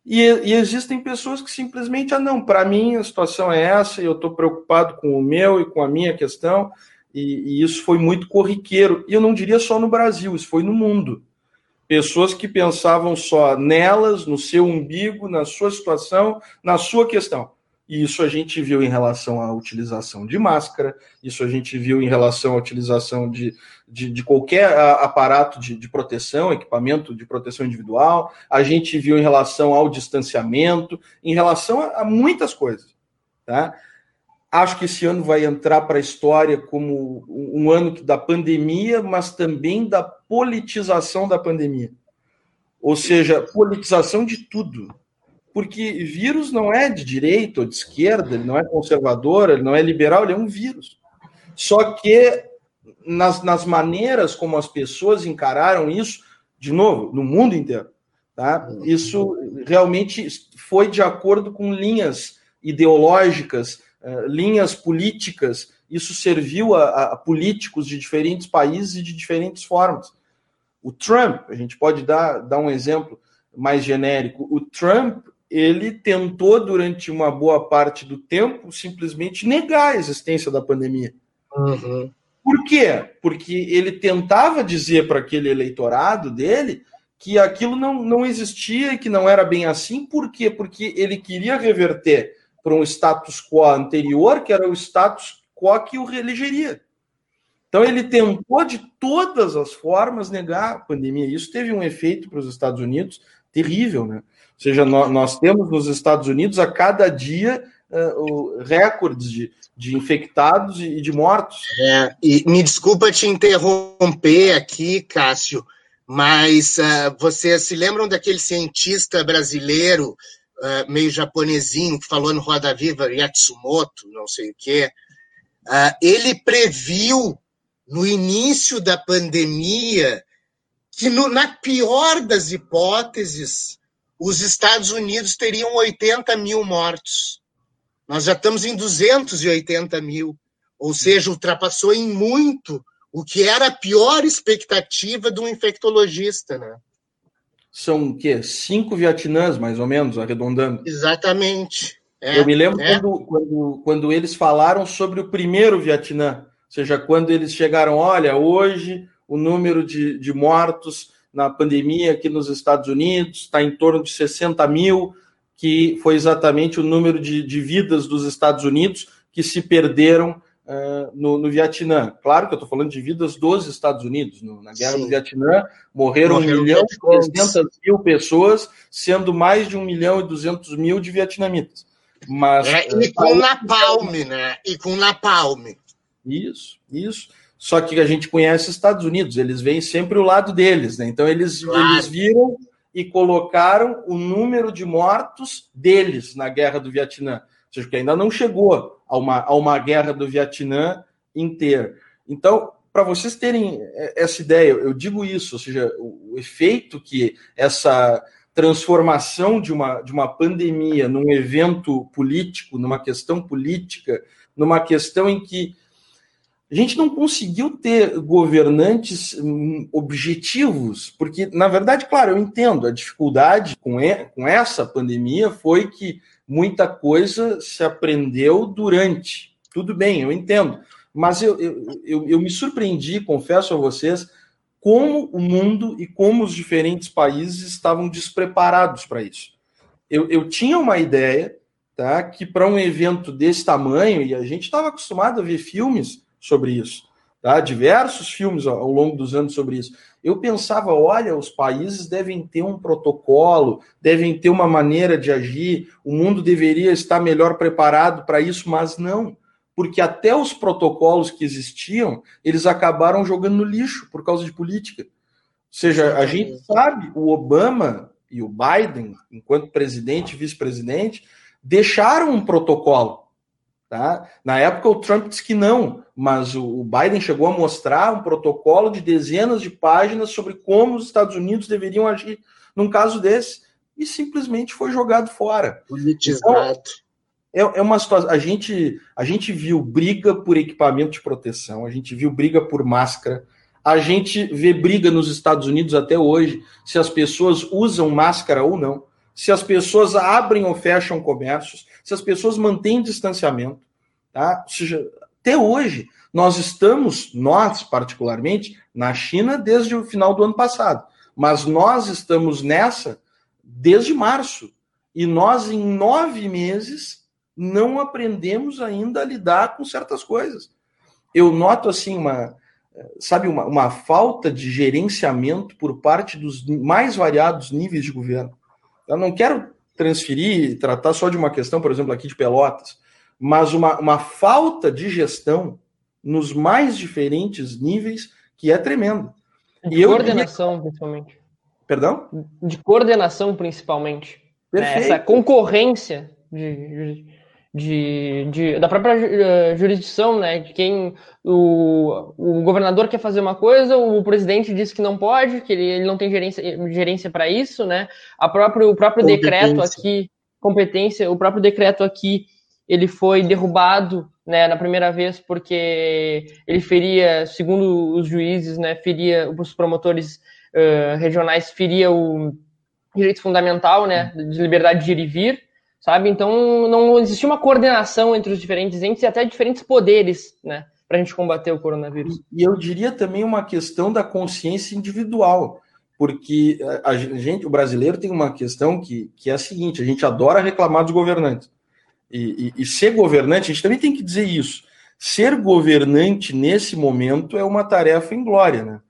E, e existem pessoas que simplesmente, ah, não, para mim a situação é essa, eu estou preocupado com o meu e com a minha questão, e, e, isso foi muito corriqueiro. E eu não diria só no Brasil, isso foi no mundo. Pessoas que pensavam só nelas, no seu umbigo, na sua situação, na sua questão. E isso a gente viu em relação à utilização de máscara, isso a gente viu em relação à utilização de, de, de qualquer aparato de, de, proteção, equipamento de proteção individual, a gente viu em relação ao distanciamento, em relação a, a muitas coisas. Tá? Acho que esse ano vai entrar para a história como um ano da pandemia, mas também da politização da pandemia. Ou seja, politização de tudo. Porque vírus não é de direita ou de esquerda, ele não é conservador, ele não é liberal, ele é um vírus. Só que nas, nas maneiras como as pessoas encararam isso, de novo, no mundo inteiro, tá? isso realmente foi de acordo com linhas ideológicas eh, linhas políticas, isso serviu a, a, políticos de diferentes países e de diferentes formas. O Trump, a gente pode dar, dar um exemplo mais genérico, o Trump ele tentou durante uma boa parte do tempo simplesmente negar a existência da pandemia. Uhum. Por quê? Porque ele tentava dizer para aquele eleitorado dele que aquilo não, não existia e que não era bem assim. Por quê? Porque ele queria reverter para um status quo anterior, que era o status quo que o reelegeria. Então ele tentou de todas as formas negar a pandemia. Isso teve um efeito para os Estados Unidos terrível, né? Ou seja, nós, nós temos nos Estados Unidos a cada dia uh, recordes de, de infectados e de mortos. É, e me desculpa te interromper aqui, Cássio, mas uh, vocês se lembram daquele cientista brasileiro uh, meio japonesinho, que falou no Roda Viva, Yatsumoto, não sei o quê, uh, ele previu no início da pandemia que, no, na pior das hipóteses, os Estados Unidos teriam 80 mil mortos. Nós já estamos em 280 mil, ou seja, ultrapassou em muito o que era a pior expectativa de um infectologista, né? são o quê? Cinco Vietnãs, mais ou menos, arredondando. Exatamente. É, Eu me lembro é. quando, quando, quando eles falaram sobre o primeiro Vietnã, ou seja, quando eles chegaram, olha, hoje o número de, de mortos na pandemia aqui nos Estados Unidos está em torno de 60 mil, que foi exatamente o número de, de vidas dos Estados Unidos que se perderam uh, no, no, Vietnã. Claro que eu estou falando de vidas dos Estados Unidos. No, na guerra Sim. do Vietnã morreram, morreram 1 milhão e 300 mil pessoas, sendo mais de 1 milhão e 200 mil de vietnamitas. Mas, é, e com napalm, né? E com napalm. Isso, isso. Só que a gente conhece os Estados Unidos, eles veem sempre o lado deles, né? Então eles, claro. eles viram e colocaram o número de mortos deles na guerra do Vietnã. Ou seja, que ainda não chegou a uma, a uma guerra do Vietnã inteira. Então, para vocês terem essa ideia, eu digo isso, ou seja, o, o efeito que essa transformação de uma, de uma pandemia num evento político, numa questão política, numa questão em que a gente não conseguiu ter governantes hum, objetivos, porque, na verdade, claro, eu entendo a dificuldade com, com essa pandemia foi que muita coisa se aprendeu durante. Tudo bem, eu entendo. Mas eu, eu, eu, eu me surpreendi, confesso a vocês, como o mundo e como os diferentes países estavam despreparados para isso. Eu, eu tinha uma ideia tá, que para um evento desse tamanho, e a gente estava acostumado a ver filmes sobre isso, tá, diversos filmes ao, ao longo dos anos sobre isso eu pensava, olha, os países devem ter um protocolo, devem ter uma maneira de agir, o mundo deveria estar melhor preparado para isso, mas não, porque até os protocolos que existiam, eles acabaram jogando no lixo por causa de política. Ou seja, a gente sabe, o Obama e o Biden, enquanto presidente e vice-presidente, deixaram um protocolo. Tá? Na época, o Trump disse que não, mas o Biden chegou a mostrar um protocolo de dezenas de páginas sobre como os Estados Unidos deveriam agir num caso desse, e simplesmente foi jogado fora. Politizado. Então, é, é uma situação. A gente, a gente viu briga por equipamento de proteção, a gente viu briga por máscara, a gente vê briga nos Estados Unidos até hoje se as pessoas usam máscara ou não, se as pessoas abrem ou fecham comércios, se as pessoas mantêm distanciamento. Tá? Ou seja, até hoje, nós estamos, nós particularmente, na China desde o final do ano passado, mas nós estamos nessa desde março. E nós, em nove meses, não aprendemos ainda a lidar com certas coisas. Eu noto, assim, uma sabe, uma, uma falta de gerenciamento por parte dos mais variados níveis de governo. Eu não quero transferir, tratar só de uma questão, por exemplo, aqui de Pelotas, mas uma, uma falta de gestão nos mais diferentes níveis que é tremendo. De e coordenação, eu... principalmente. Perdão? De coordenação, principalmente. Perfeito. Essa concorrência de, de, de, da própria uh, jurisdição, né? De quem o, o governador quer fazer uma coisa, o presidente diz que não pode, que ele, ele não tem gerência, gerência para isso, né? A próprio, o próprio decreto aqui, competência, o próprio decreto aqui, ele foi derrubado, né? Na primeira vez porque ele feria, segundo os juízes, né? Feria os promotores uh, regionais, feria o direito fundamental, né? De liberdade de ir e vir sabe? Então não existia uma coordenação entre os diferentes entes e até diferentes poderes, né? Para a gente combater o coronavírus. E eu diria também uma questão da consciência individual, porque a gente, o brasileiro tem uma questão que, que é a seguinte: a gente adora reclamar dos governantes. E, e, e ser governante, a gente também tem que dizer isso. Ser governante nesse momento é uma tarefa inglória, né?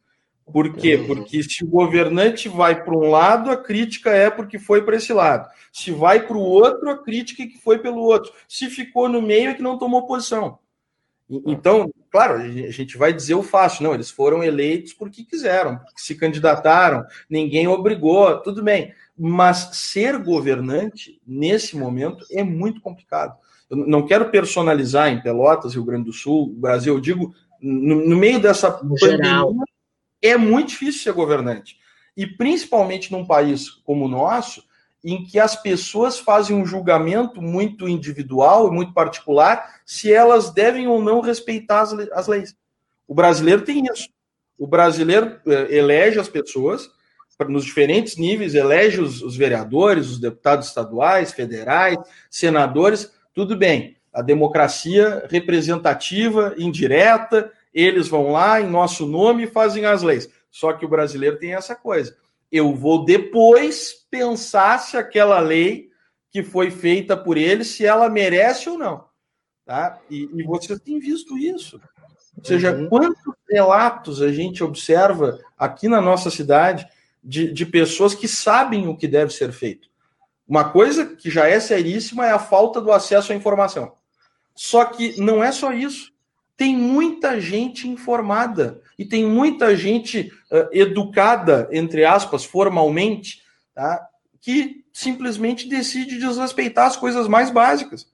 Por quê? Porque se o governante vai para um lado, a crítica é porque foi para esse lado. Se vai para o outro, a crítica é que foi pelo outro. Se ficou no meio, é que não tomou posição. Então, claro, a gente vai dizer o fácil, não, eles foram eleitos porque quiseram, porque se candidataram, ninguém obrigou, tudo bem. Mas ser governante, nesse momento, é muito complicado. Eu não quero personalizar em Pelotas, Rio Grande do Sul, Brasil, eu digo, no, no meio dessa no pandemia, geral é muito difícil ser governante. E principalmente num país como o nosso, em que as pessoas fazem um julgamento muito individual e muito particular se elas devem ou não respeitar as, as leis. O brasileiro tem isso. O brasileiro eh, elege as pessoas nos diferentes níveis, elege os, os vereadores, os deputados estaduais, federais, senadores, tudo bem. A democracia representativa, indireta, eles vão lá em nosso nome e fazem as leis. Só que o brasileiro tem essa coisa. Eu vou depois pensar se aquela lei que foi feita por eles, se ela merece ou não. Tá? E, e você tem visto isso. Ou seja, uhum. quantos relatos a gente observa aqui na nossa cidade de, de pessoas que sabem o que deve ser feito. Uma coisa que já é seríssima é a falta do acesso à informação. Só que não é só isso tem muita gente informada e tem muita gente uh, educada, entre aspas, formalmente, tá? que simplesmente decide desrespeitar as coisas mais básicas.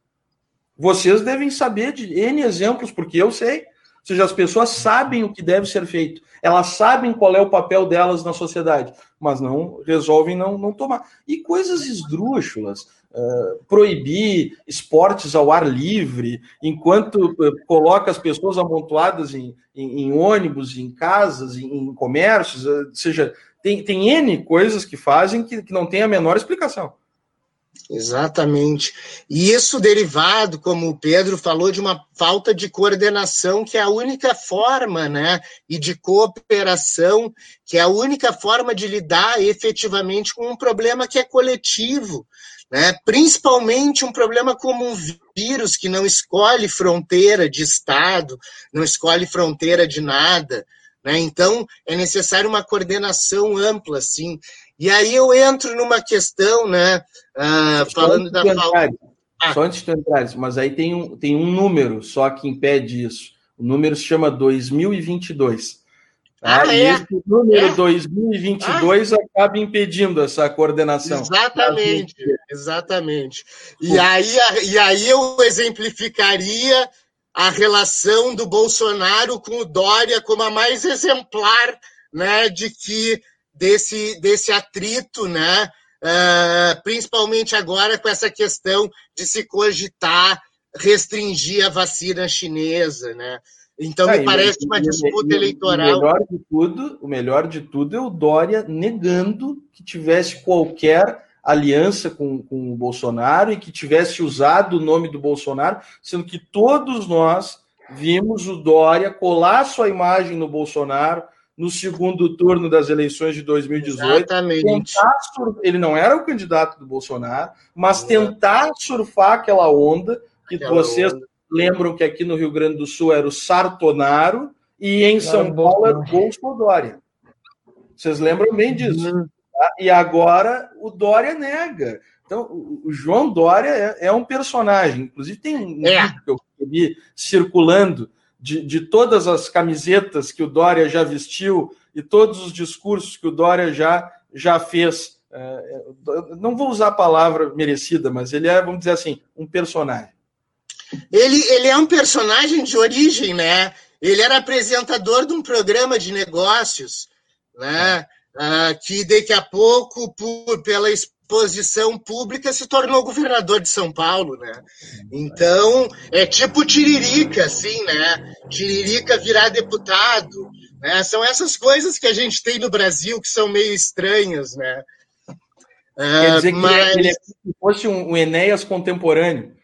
Vocês devem saber de N exemplos, porque eu sei. Ou seja, as pessoas sabem o que deve ser feito, elas sabem qual é o papel delas na sociedade, mas não resolvem não, não tomar. E coisas esdrúxulas uh, proibir esportes ao ar livre, enquanto uh, coloca as pessoas amontoadas em, em, em ônibus, em casas, em, em comércios, uh, ou seja, tem, tem N coisas que fazem que, que não tem a menor explicação. Exatamente. E isso derivado, como o Pedro falou, de uma falta de coordenação, que é a única forma, né? E de cooperação, que é a única forma de lidar efetivamente com um problema que é coletivo. Né? Principalmente um problema como um vírus que não escolhe fronteira de Estado, não escolhe fronteira de nada. Né? Então, é necessário uma coordenação ampla, assim. E aí eu entro numa questão, né, uh, falando da falta. Ah. Só antes de entrar, mas aí tem um, tem um número só que impede isso. O número se chama 2022. Tá? Ah, e é? esse número é? 2022 ah. acaba impedindo essa coordenação. Exatamente, exatamente. E aí, e aí eu exemplificaria a relação do Bolsonaro com o Dória como a mais exemplar né, de que desse, desse atrito, né, uh, principalmente agora com essa questão de se cogitar restringir a vacina chinesa, né? Então me parece uma disputa eleitoral. O melhor de tudo, o melhor de tudo é o Dória negando que tivesse qualquer aliança com, com o Bolsonaro e que tivesse usado o nome do Bolsonaro, sendo que todos nós vimos o Dória colar sua imagem no Bolsonaro no segundo turno das eleições de 2018. Exatamente. ele não era o candidato do Bolsonaro, mas tentar surfar aquela onda que aquela vocês onda lembram que aqui no Rio Grande do Sul era o Sartonaro e em São Paulo era o Bolsonaro. Vocês lembram bem disso? Uhum. Tá? E agora o Dória nega. Então, o João Dória é, é um personagem. Inclusive, tem um é. vídeo que eu vi circulando de, de todas as camisetas que o Dória já vestiu e todos os discursos que o Dória já, já fez. É, não vou usar a palavra merecida, mas ele é, vamos dizer assim, um personagem. Ele, ele é um personagem de origem, né? Ele era apresentador de um programa de negócios, né? Ah, que daqui a pouco, por, pela exposição pública, se tornou governador de São Paulo, né? Então, é tipo Tiririca, assim, né? Tiririca virar deputado, né? São essas coisas que a gente tem no Brasil que são meio estranhas, né? Quer dizer que Mas... ele é como se fosse um Enéas contemporâneo.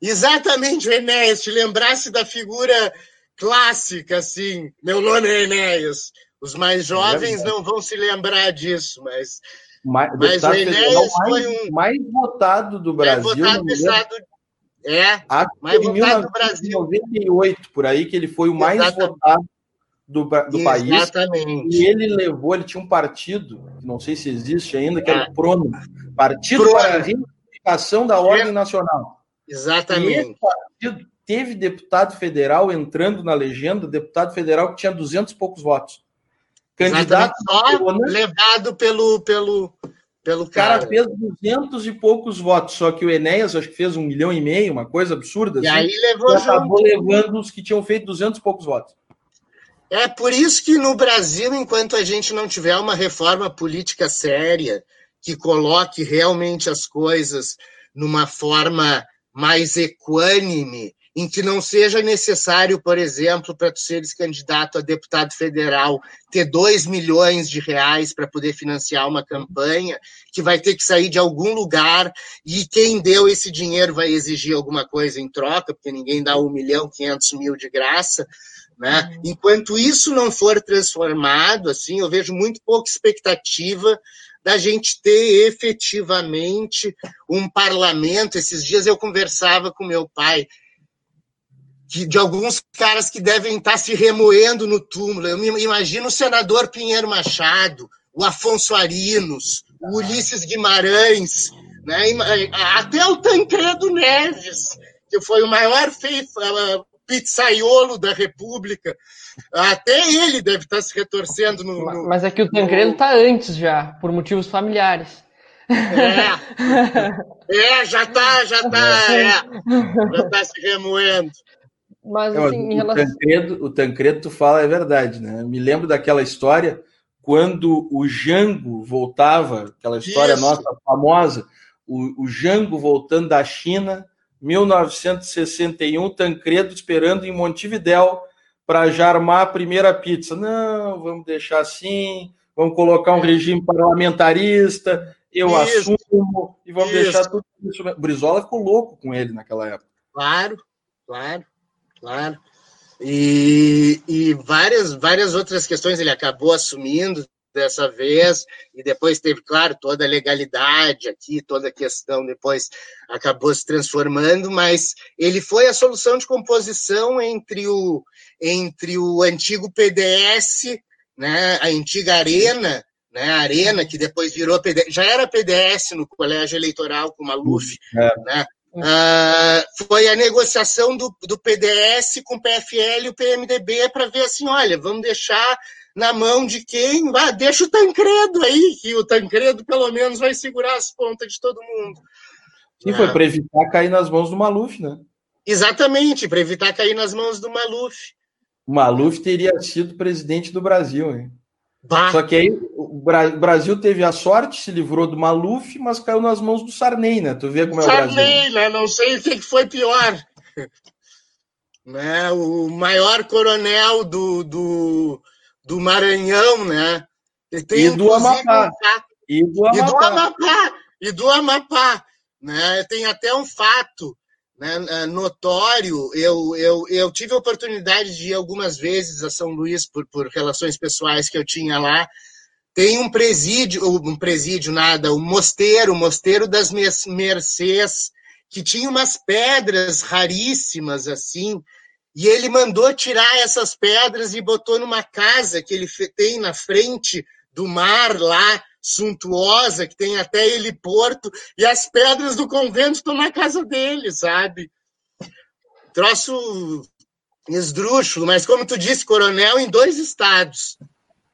Exatamente, o Enéas, te lembrasse da figura clássica, assim, meu nome é Enéas. Os mais jovens é não vão se lembrar disso, mas, mas, mas o Enéas foi um. Mais votado do Brasil. Mais votado do Estado. É, Acho mais votado do Brasil. 98, por aí, que ele foi o mais Exatamente. votado do, do país. Exatamente. E ele levou, ele tinha um partido, não sei se existe ainda, que era o PRONO Partido Prono. para a Reivindicação da Ordem Nacional. Exatamente. teve deputado federal entrando na legenda, deputado federal que tinha 200 e poucos votos. Candidato só levado pelo, pelo, pelo o cara. cara fez 200 e poucos votos, só que o Enéas acho que fez um milhão e meio, uma coisa absurda. E assim, aí levou acabou levando os que tinham feito 200 e poucos votos. É por isso que no Brasil, enquanto a gente não tiver uma reforma política séria que coloque realmente as coisas numa forma mais equânime, em que não seja necessário, por exemplo, para tu seres candidato a deputado federal, ter 2 milhões de reais para poder financiar uma campanha, que vai ter que sair de algum lugar, e quem deu esse dinheiro vai exigir alguma coisa em troca, porque ninguém dá 1 milhão, 500 mil de graça. Né? Uhum. Enquanto isso não for transformado, assim, eu vejo muito pouca expectativa da gente ter efetivamente um parlamento. Esses dias eu conversava com meu pai de, de alguns caras que devem estar se remoendo no túmulo. Eu me imagino o senador Pinheiro Machado, o Afonso Arinos, o Ulisses Guimarães, né? até o Tancredo Neves, que foi o maior pizzaiolo da República. Até ele deve estar se retorcendo no. no Mas é que o Tancredo está no... antes já, por motivos familiares. É, é já está, já está, é, já está se remoendo. Mas assim, em relação... o, Tancredo, o Tancredo, tu fala, é verdade, né? Me lembro daquela história quando o Jango voltava, aquela história Isso. nossa famosa, o, o Jango voltando da China 1961, Tancredo esperando em Montevidéu para já armar a primeira pizza. Não, vamos deixar assim, vamos colocar um regime parlamentarista, eu isso, assumo e vamos isso. deixar tudo isso. Brizola ficou louco com ele naquela época. Claro, claro, claro. E, e várias, várias outras questões ele acabou assumindo dessa vez, e depois teve, claro, toda a legalidade aqui, toda a questão depois acabou se transformando, mas ele foi a solução de composição entre o, entre o antigo PDS, né, a antiga Arena, né, a Arena, que depois virou PDS, já era PDS no colégio eleitoral com Maluf, é. né, Uh, foi a negociação do, do PDS com o PFL e o PMDB para ver assim, olha, vamos deixar na mão de quem? Ah, deixa o Tancredo aí, que o Tancredo pelo menos vai segurar as pontas de todo mundo. Sim, foi para evitar cair nas mãos do Maluf, né? Exatamente, para evitar cair nas mãos do Maluf. O Maluf teria sido presidente do Brasil, hein? Bah. Só que aí o Brasil teve a sorte, se livrou do Maluf, mas caiu nas mãos do Sarney, né? Tu vê como é o Brasil. Sarney, né? Não sei o que foi pior. né? O maior coronel do, do, do Maranhão, né? Ele tem, e do Amapá. E do Amapá. E do Amapá. E do Amapá. Né? Tem até um fato né, notório. Eu, eu, eu tive a oportunidade de ir algumas vezes a São Luís por, por relações pessoais que eu tinha lá. Tem um presídio, um presídio, nada, um mosteiro, o mosteiro das Mercês, que tinha umas pedras raríssimas assim, e ele mandou tirar essas pedras e botou numa casa que ele tem na frente do mar lá, suntuosa, que tem até heliporto, e as pedras do convento estão na casa dele, sabe? Troço esdrúxulo, mas como tu disse, coronel em dois estados.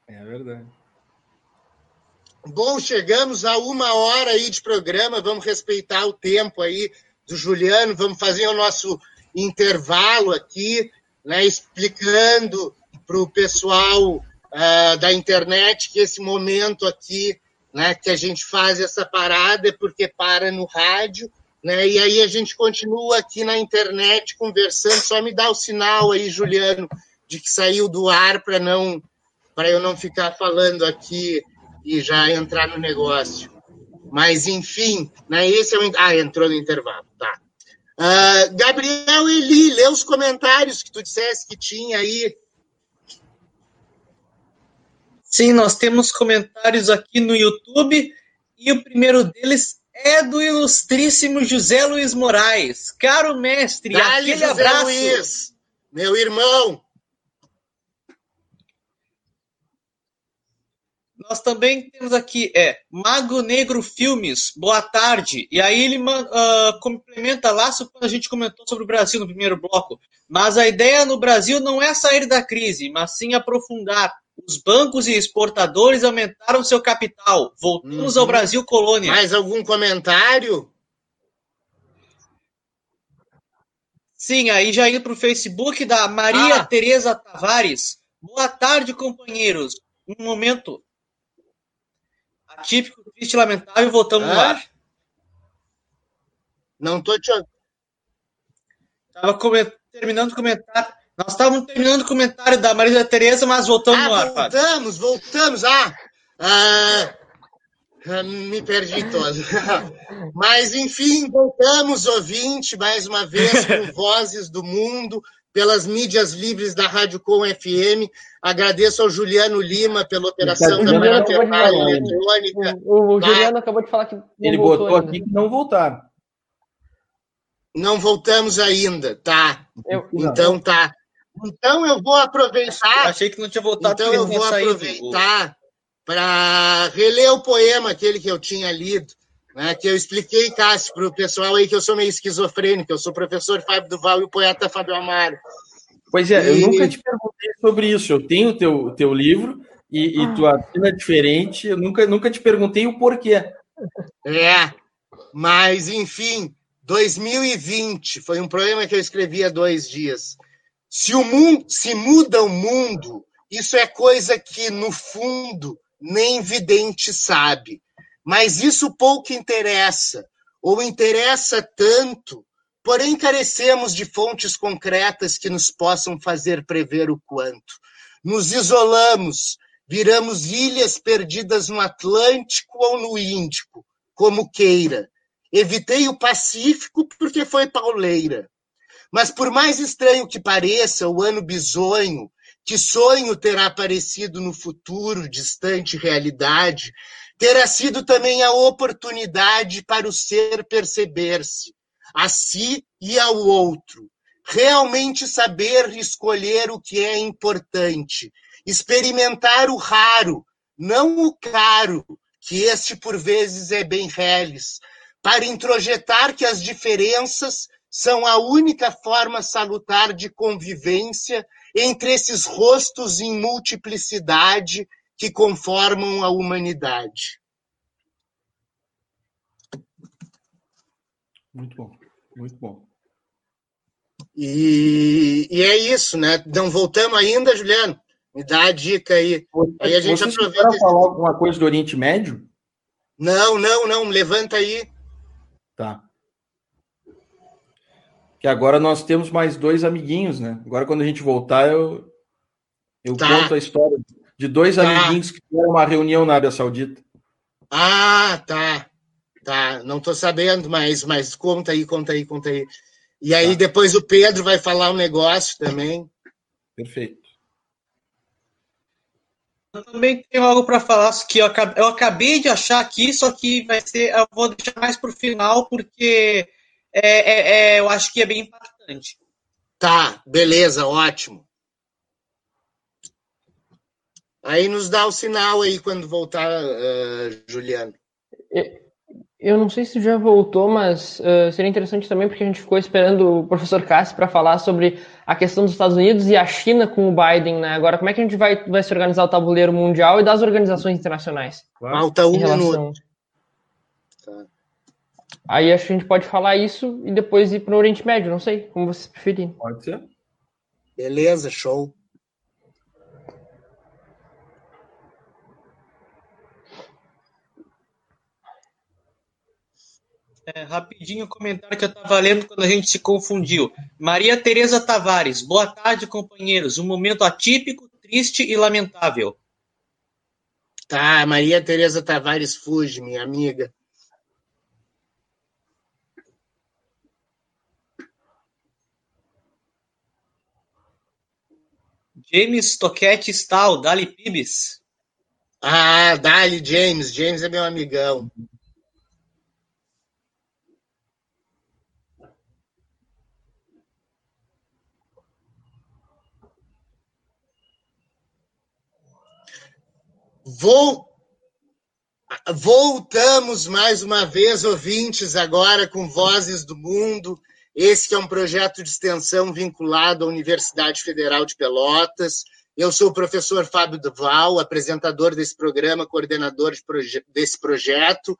É verdade. Bom, chegamos a uma hora aí de programa, vamos respeitar o tempo aí do Juliano, vamos fazer o nosso intervalo aqui, né, explicando para o pessoal uh, da internet que esse momento aqui, né, que a gente faz essa parada é porque para no rádio, né, e aí a gente continua aqui na internet conversando. Só me dá o sinal aí, Juliano, de que saiu do ar para não para eu não ficar falando aqui e já entrar no negócio. Mas enfim, né, esse é o ah entrou no intervalo, tá? Uh, Gabriel Eli, lê os comentários que tu disseste que tinha aí Sim, nós temos comentários aqui no YouTube e o primeiro deles é do ilustríssimo José Luiz Moraes. Caro mestre, Dale, aquele José abraço. Luiz, meu irmão. Nós também temos aqui, é, Mago Negro Filmes, boa tarde. E aí ele uh, complementa lá quando a gente comentou sobre o Brasil no primeiro bloco. Mas a ideia no Brasil não é sair da crise, mas sim aprofundar os bancos e exportadores aumentaram seu capital. Voltamos uhum. ao Brasil colônia. Mais algum comentário? Sim, aí já indo para o Facebook da Maria ah. Tereza Tavares. Boa tarde, companheiros. Um momento atípico, triste lamentável, voltamos ah. ar. Não estou te ouvindo. Estava terminando de comentar nós estávamos terminando o comentário da Maria Tereza, mas voltamos ah, no ar, Voltamos, voltamos. Ah, ah, ah me perdi todo. mas, enfim, voltamos, ouvinte, mais uma vez, com Vozes do Mundo, pelas mídias livres da Rádio Com FM. Agradeço ao Juliano Lima pela operação da Paraterral Eletrônica. O, o tá? Juliano acabou de falar que. Ele botou aqui que não voltaram. Não voltamos ainda, tá? Eu, então tá. Então eu vou aproveitar. Eu achei que não tinha voltado. Então eu vou aproveitar para reler o poema aquele que eu tinha lido, né? Que eu expliquei, Cássio, para o pessoal aí que eu sou meio esquizofrênico. Eu sou professor Fábio Duval e o poeta Fábio Amaro. Pois é, e... eu nunca te perguntei sobre isso. Eu tenho o teu, teu livro e, e tua assina diferente. Eu nunca, nunca te perguntei o porquê. É, mas enfim, 2020 foi um poema que eu escrevi há dois dias. Se o mundo se muda o mundo, isso é coisa que no fundo nem vidente sabe. Mas isso pouco interessa, ou interessa tanto, porém carecemos de fontes concretas que nos possam fazer prever o quanto. Nos isolamos, viramos ilhas perdidas no Atlântico ou no Índico, como queira. Evitei o Pacífico porque foi pauleira. Mas por mais estranho que pareça, o ano bisonho, que sonho terá aparecido no futuro, distante realidade, terá sido também a oportunidade para o ser perceber-se, a si e ao outro, realmente saber escolher o que é importante, experimentar o raro, não o caro, que este por vezes é bem reles, para introjetar que as diferenças são a única forma salutar de convivência entre esses rostos em multiplicidade que conformam a humanidade. Muito bom, muito bom. E, e, é isso, né? Não voltamos ainda, Juliano? Me dá a dica aí. Você, aí a gente Vocês aproveita. falar alguma coisa do Oriente Médio? Não, não, não. Levanta aí. Tá. Que agora nós temos mais dois amiguinhos, né? Agora, quando a gente voltar, eu, eu tá. conto a história de dois tá. amiguinhos que tiveram uma reunião na Arábia Saudita. Ah, tá. Tá. Não tô sabendo, mas, mas conta aí, conta aí, conta aí. E aí tá. depois o Pedro vai falar um negócio também. Perfeito. Eu também tenho algo para falar que eu acabei, eu acabei, de achar aqui, só que vai ser, eu vou deixar mais para o final porque é, é, é, eu acho que é bem impactante. Tá, beleza, ótimo. Aí nos dá o sinal aí quando voltar, uh, Juliano. Eu não sei se já voltou, mas uh, seria interessante também porque a gente ficou esperando o professor Cassi para falar sobre a questão dos Estados Unidos e a China com o Biden, né? Agora, como é que a gente vai, vai se organizar o tabuleiro mundial e das organizações internacionais? Falta um relação... minuto. Tá. Aí acho que a gente pode falar isso e depois ir para o Oriente Médio, não sei, como vocês preferirem. Pode ser. Beleza, show. É, rapidinho, comentário que eu estava lendo quando a gente se confundiu. Maria Tereza Tavares, boa tarde, companheiros. Um momento atípico, triste e lamentável. Tá, Maria Tereza Tavares Fuge, minha amiga. James Toquete Stahl, Dali Pibes. Ah, Dali James. James é meu amigão. Vou... Voltamos mais uma vez, ouvintes, agora com Vozes do Mundo. Esse é um projeto de extensão vinculado à Universidade Federal de Pelotas. Eu sou o professor Fábio Duval, apresentador desse programa, coordenador de proje desse projeto,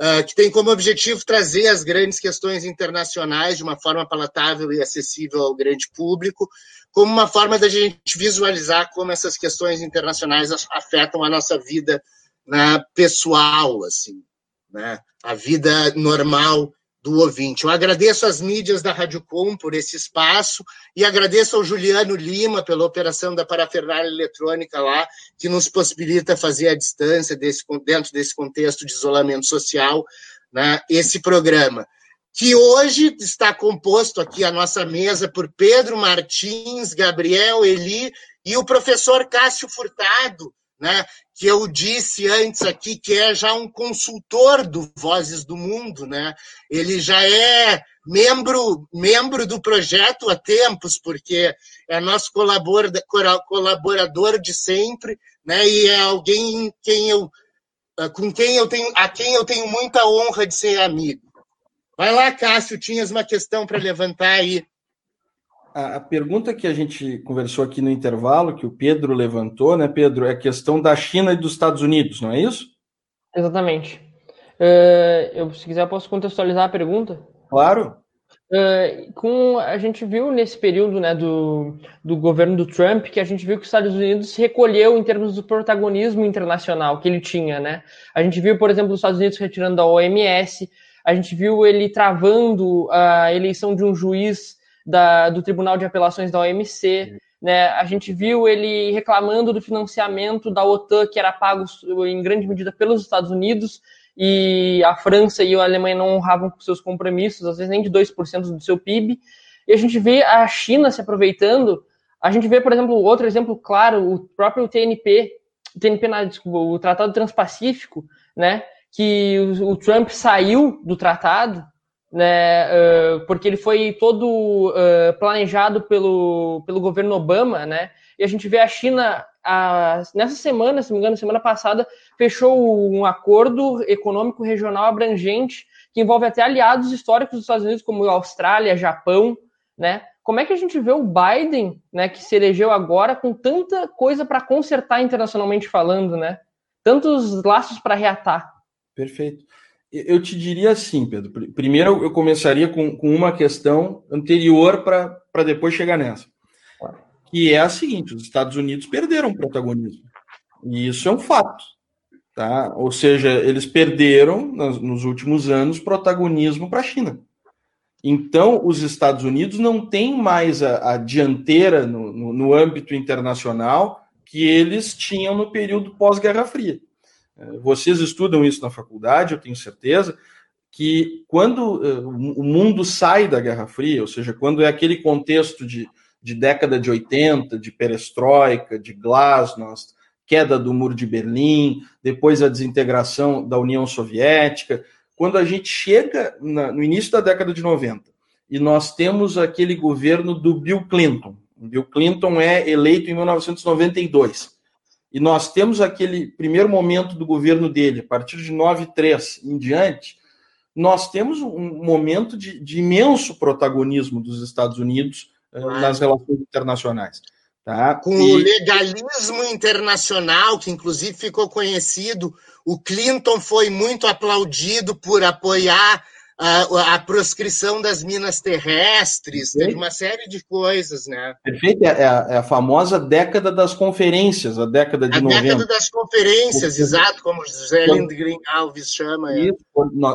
uh, que tem como objetivo trazer as grandes questões internacionais de uma forma palatável e acessível ao grande público, como uma forma da gente visualizar como essas questões internacionais afetam a nossa vida né, pessoal, assim, né, a vida normal do ouvinte. Eu agradeço às mídias da Rádio Com por esse espaço e agradeço ao Juliano Lima pela operação da parafernália eletrônica lá, que nos possibilita fazer à distância, desse, dentro desse contexto de isolamento social, né, esse programa que hoje está composto aqui a nossa mesa por Pedro Martins, Gabriel Eli e o professor Cássio Furtado, né, que eu disse antes aqui que é já um consultor do Vozes do Mundo, né? Ele já é membro membro do projeto há tempos, porque é nosso colaborador de sempre, né? E é alguém quem eu com quem eu tenho a quem eu tenho muita honra de ser amigo. Vai lá, Cássio, tinhas uma questão para levantar aí. A, a, pergunta que a gente conversou aqui no intervalo, que o Pedro levantou, né, Pedro, é a questão da China e dos Estados Unidos, não é isso? Exatamente. Uh, eu, se quiser, posso contextualizar a pergunta? Claro. Uh, com, a gente viu nesse período né, do, do governo do Trump que a gente viu que os Estados Unidos se recolheu em termos do protagonismo internacional que ele tinha. Né? A gente viu, por exemplo, os Estados Unidos retirando da OMS, a gente viu ele travando a eleição de um juiz da, do Tribunal de Apelações da OMC. Né? A gente viu ele reclamando do financiamento da OTAN, que era pago em grande medida pelos Estados Unidos, e a França e a Alemanha não honravam seus compromissos, às vezes nem de 2% do seu PIB. E a gente vê a China se aproveitando. A gente vê, por exemplo, outro exemplo claro, o próprio TNP, TNP, desculpa, o Tratado Transpacífico, né? que o, o Trump saiu do tratado, né, uh, porque ele foi todo uh, planejado pelo, pelo governo Obama, né, e a gente vê a China, a, nessa semana, se não me engano, semana passada, fechou um acordo econômico regional abrangente que envolve até aliados históricos dos Estados Unidos, como Austrália, Japão, né, como é que a gente vê o Biden, né, que se elegeu agora com tanta coisa para consertar internacionalmente falando, né? Tantos laços para reatar. Perfeito. Eu te diria assim, Pedro. Primeiro, eu começaria com, com uma questão anterior para depois chegar nessa. Que é a seguinte: os Estados Unidos perderam protagonismo. E isso é um fato. Tá? Ou seja, eles perderam, nos, nos últimos anos, protagonismo para a China. Então, os Estados Unidos não têm mais a, a dianteira no, no, no âmbito internacional que eles tinham no período pós-Guerra Fria. É, vocês estudam isso na faculdade, eu tenho certeza, que quando uh, o mundo sai da Guerra Fria, ou seja, quando é aquele contexto de, de década de 80, de perestroika, de glasnost, queda do Muro de Berlim, depois a desintegração da União Soviética, quando a gente chega na, no início da década de 90 e nós temos aquele governo do Bill Clinton. O Bill Clinton é eleito em 1992. E nós temos aquele primeiro momento do governo dele, a partir de 93 em diante, nós temos um momento de, de imenso protagonismo dos Estados Unidos uh, nas relações internacionais. Tá? Com e... o legalismo internacional, que inclusive ficou conhecido, o Clinton foi muito aplaudido por apoiar a, a, proscrição das minas terrestres, teve uma série de coisas, né? Perfeito, é a, é a famosa década das conferências, a década de a 90. A década das conferências, Porque... exato, como José Lindgren Alves chama. É.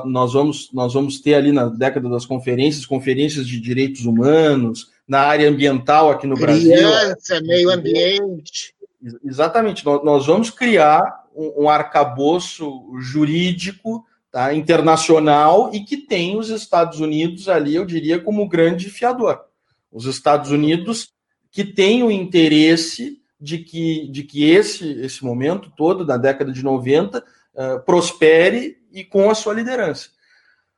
nós, vamos, nós vamos ter ali na década das conferências, conferências de direitos humanos, na área ambiental aqui no Criança, Brasil. Criança, meio ambiente. Exatamente, nós vamos criar um, um arcabouço jurídico tá, internacional e que tem os Estados Unidos ali, eu diria, como grande fiador. Os Estados Unidos que têm o interesse de que, de que esse, esse momento todo, da década de 90, uh, eh, prospere e com a sua liderança.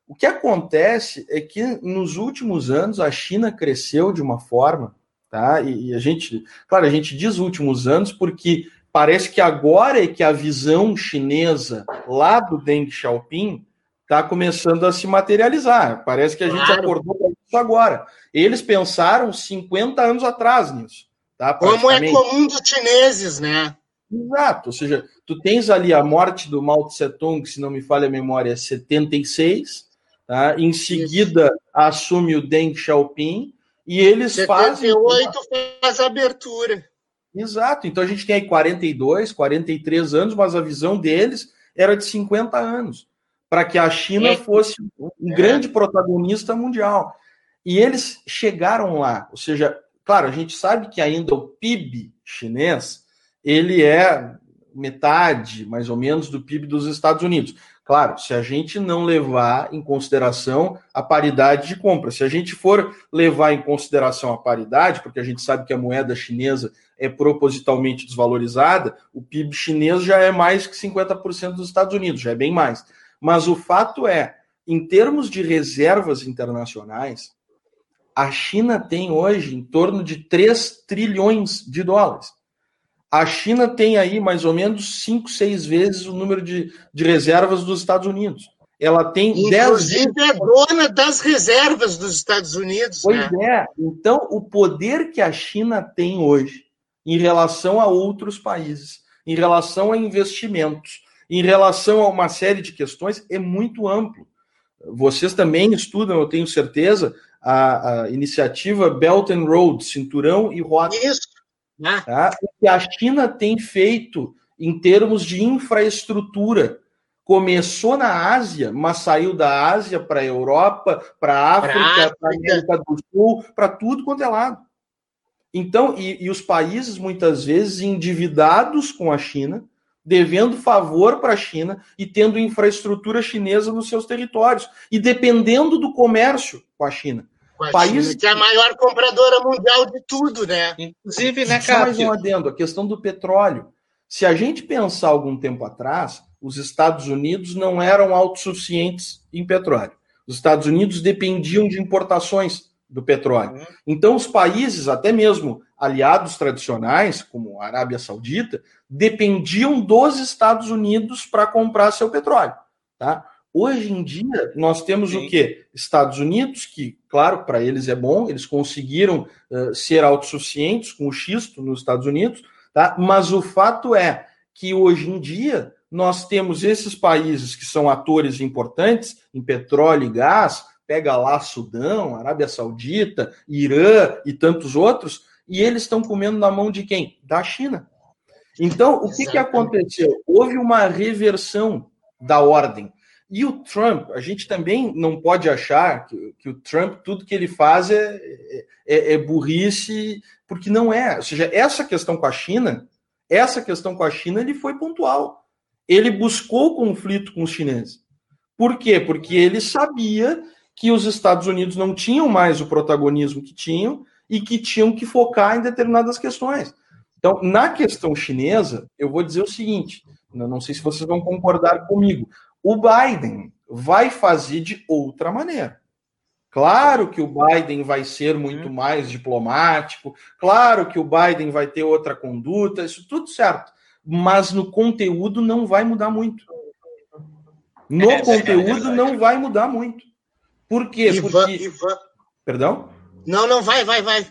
O que acontece é que nos últimos anos a China cresceu de uma forma, tá? E, e a gente, claro, a gente diz últimos anos porque parece que agora é que a visão chinesa lá do Deng Xiaoping está começando a se materializar. Parece que a gente acordou para isso agora. Eles pensaram 50 anos atrás nisso. Tá, Como é comum dos chineses, né? Exato, ou seja, tu tens ali a morte do Mao Tse Tung, se não me falha a memória, é 76, tá? em seguida Isso. assume o Deng Xiaoping, e eles 78 fazem... 78 faz a abertura. Exato. Então a gente tem aí 42, 43 anos, mas a visão deles era de 50 anos, para que a China é. fosse um é. grande protagonista mundial. E eles chegaram lá, ou seja, claro, a gente sabe que ainda o PIB chinês, ele é metade, mais ou menos, do PIB dos Estados Unidos. Claro, se a gente não levar em consideração a paridade de compra, se a gente for levar em consideração a paridade, porque a gente sabe que a moeda chinesa é propositalmente desvalorizada, o PIB chinês já é mais que 50% dos Estados Unidos, já é bem mais. Mas o fato é, em termos de reservas internacionais, a China tem hoje em torno de 3 trilhões de dólares. A China tem aí mais ou menos 5, 6 vezes o número de, de reservas dos Estados Unidos. Ela tem Inclusive 10 é dona das reservas dos Estados Unidos. Pois né? é. Então, o poder que a China tem hoje em relação a outros países, em relação a investimentos, em relação a uma série de questões, é muito amplo. Vocês também estudam, eu tenho certeza, a, a iniciativa Belt and Road, Cinturão e Rota. Isso. Né? Tá? O que a China tem feito em termos de infraestrutura. Começou na Ásia, mas saiu da Ásia para a Europa, para a África, para a América do Sul, para tudo quanto é lado. Então, e, e, os países muitas vezes endividados com a China, devendo favor para a China e tendo infraestrutura chinesa nos seus territórios e dependendo do comércio com a China. Com a país China, que é a maior compradora mundial de tudo, né? Inclusive, né, cara? mais um adendo, a questão do petróleo. Se a gente pensar algum tempo atrás, os Estados Unidos não eram autossuficientes em petróleo. Os Estados Unidos dependiam de importações do petróleo. Uhum. Então, os países, até mesmo aliados tradicionais, como a Arábia Saudita, dependiam dos Estados Unidos para comprar seu petróleo. Tá? Hoje em dia, nós temos Sim. o quê? Estados Unidos, que, claro, para eles é bom, eles conseguiram uh, ser autossuficientes com o xisto nos Estados Unidos, tá? mas o fato é que hoje em dia nós temos esses países que são atores importantes em petróleo e gás, pega lá Sudão, Arábia Saudita, Irã e tantos outros, e eles estão comendo na mão de quem? Da China. Então, o que, que aconteceu? Houve uma reversão da ordem. E o Trump, a gente também não pode achar que, que o Trump, tudo que ele faz é, é, é, burrice, porque não é. Ou seja, essa questão com a China, essa questão com a China, ele foi pontual. Ele buscou conflito com os chineses. Por quê? Porque ele sabia que os Estados Unidos não tinham mais o protagonismo que tinham e que tinham que focar em determinadas questões. Então, na questão chinesa, eu vou dizer o seguinte: não sei se vocês vão concordar comigo o Biden vai fazer de outra maneira. Claro que o Biden vai ser muito mais diplomático, claro que o Biden vai ter outra conduta, isso tudo certo. Mas no conteúdo não vai mudar muito. No é, conteúdo é não vai mudar muito. Por quê? Ivan, Porque. Ivan. Perdão? Não, não, vai, vai, vai.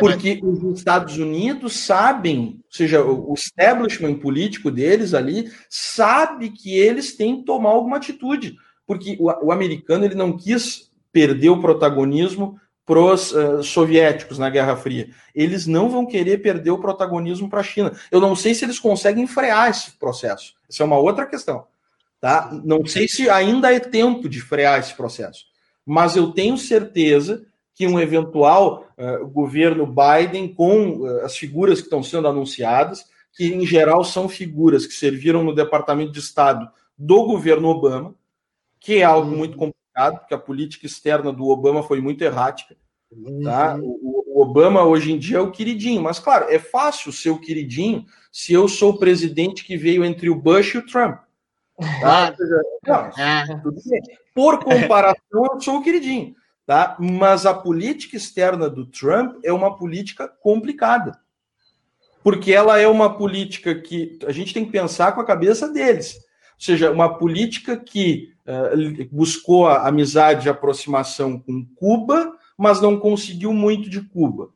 Porque vai. os Estados Unidos sabem, ou seja, o establishment político deles ali sabe que eles têm que tomar alguma atitude. Porque o, o americano ele não quis perder o protagonismo para os uh, soviéticos na Guerra Fria. Eles não vão querer perder o protagonismo para a China. Eu não sei se eles conseguem frear esse processo. Essa é uma outra questão. Tá? Não sei se ainda é tempo de frear esse processo. Mas eu tenho certeza que um eventual uh, governo Biden, com uh, as figuras que estão sendo anunciadas, que em geral são figuras que serviram no Departamento de Estado do governo Obama, que é algo uhum. muito complicado, porque a política externa do Obama foi muito errática. Tá? Uhum. O, o, Obama hoje em dia é o queridinho, mas claro, é fácil ser o queridinho se eu sou o presidente que veio entre o Bush e o Trump. Tá? Não, é. Por comparação, eu sou o queridinho. Tá? Mas a política externa do Trump é uma política complicada. Porque ela é uma política que a gente tem que pensar com a cabeça deles. Ou seja, uma política que uh, buscou a amizade e aproximação com Cuba, mas não conseguiu muito de Cuba.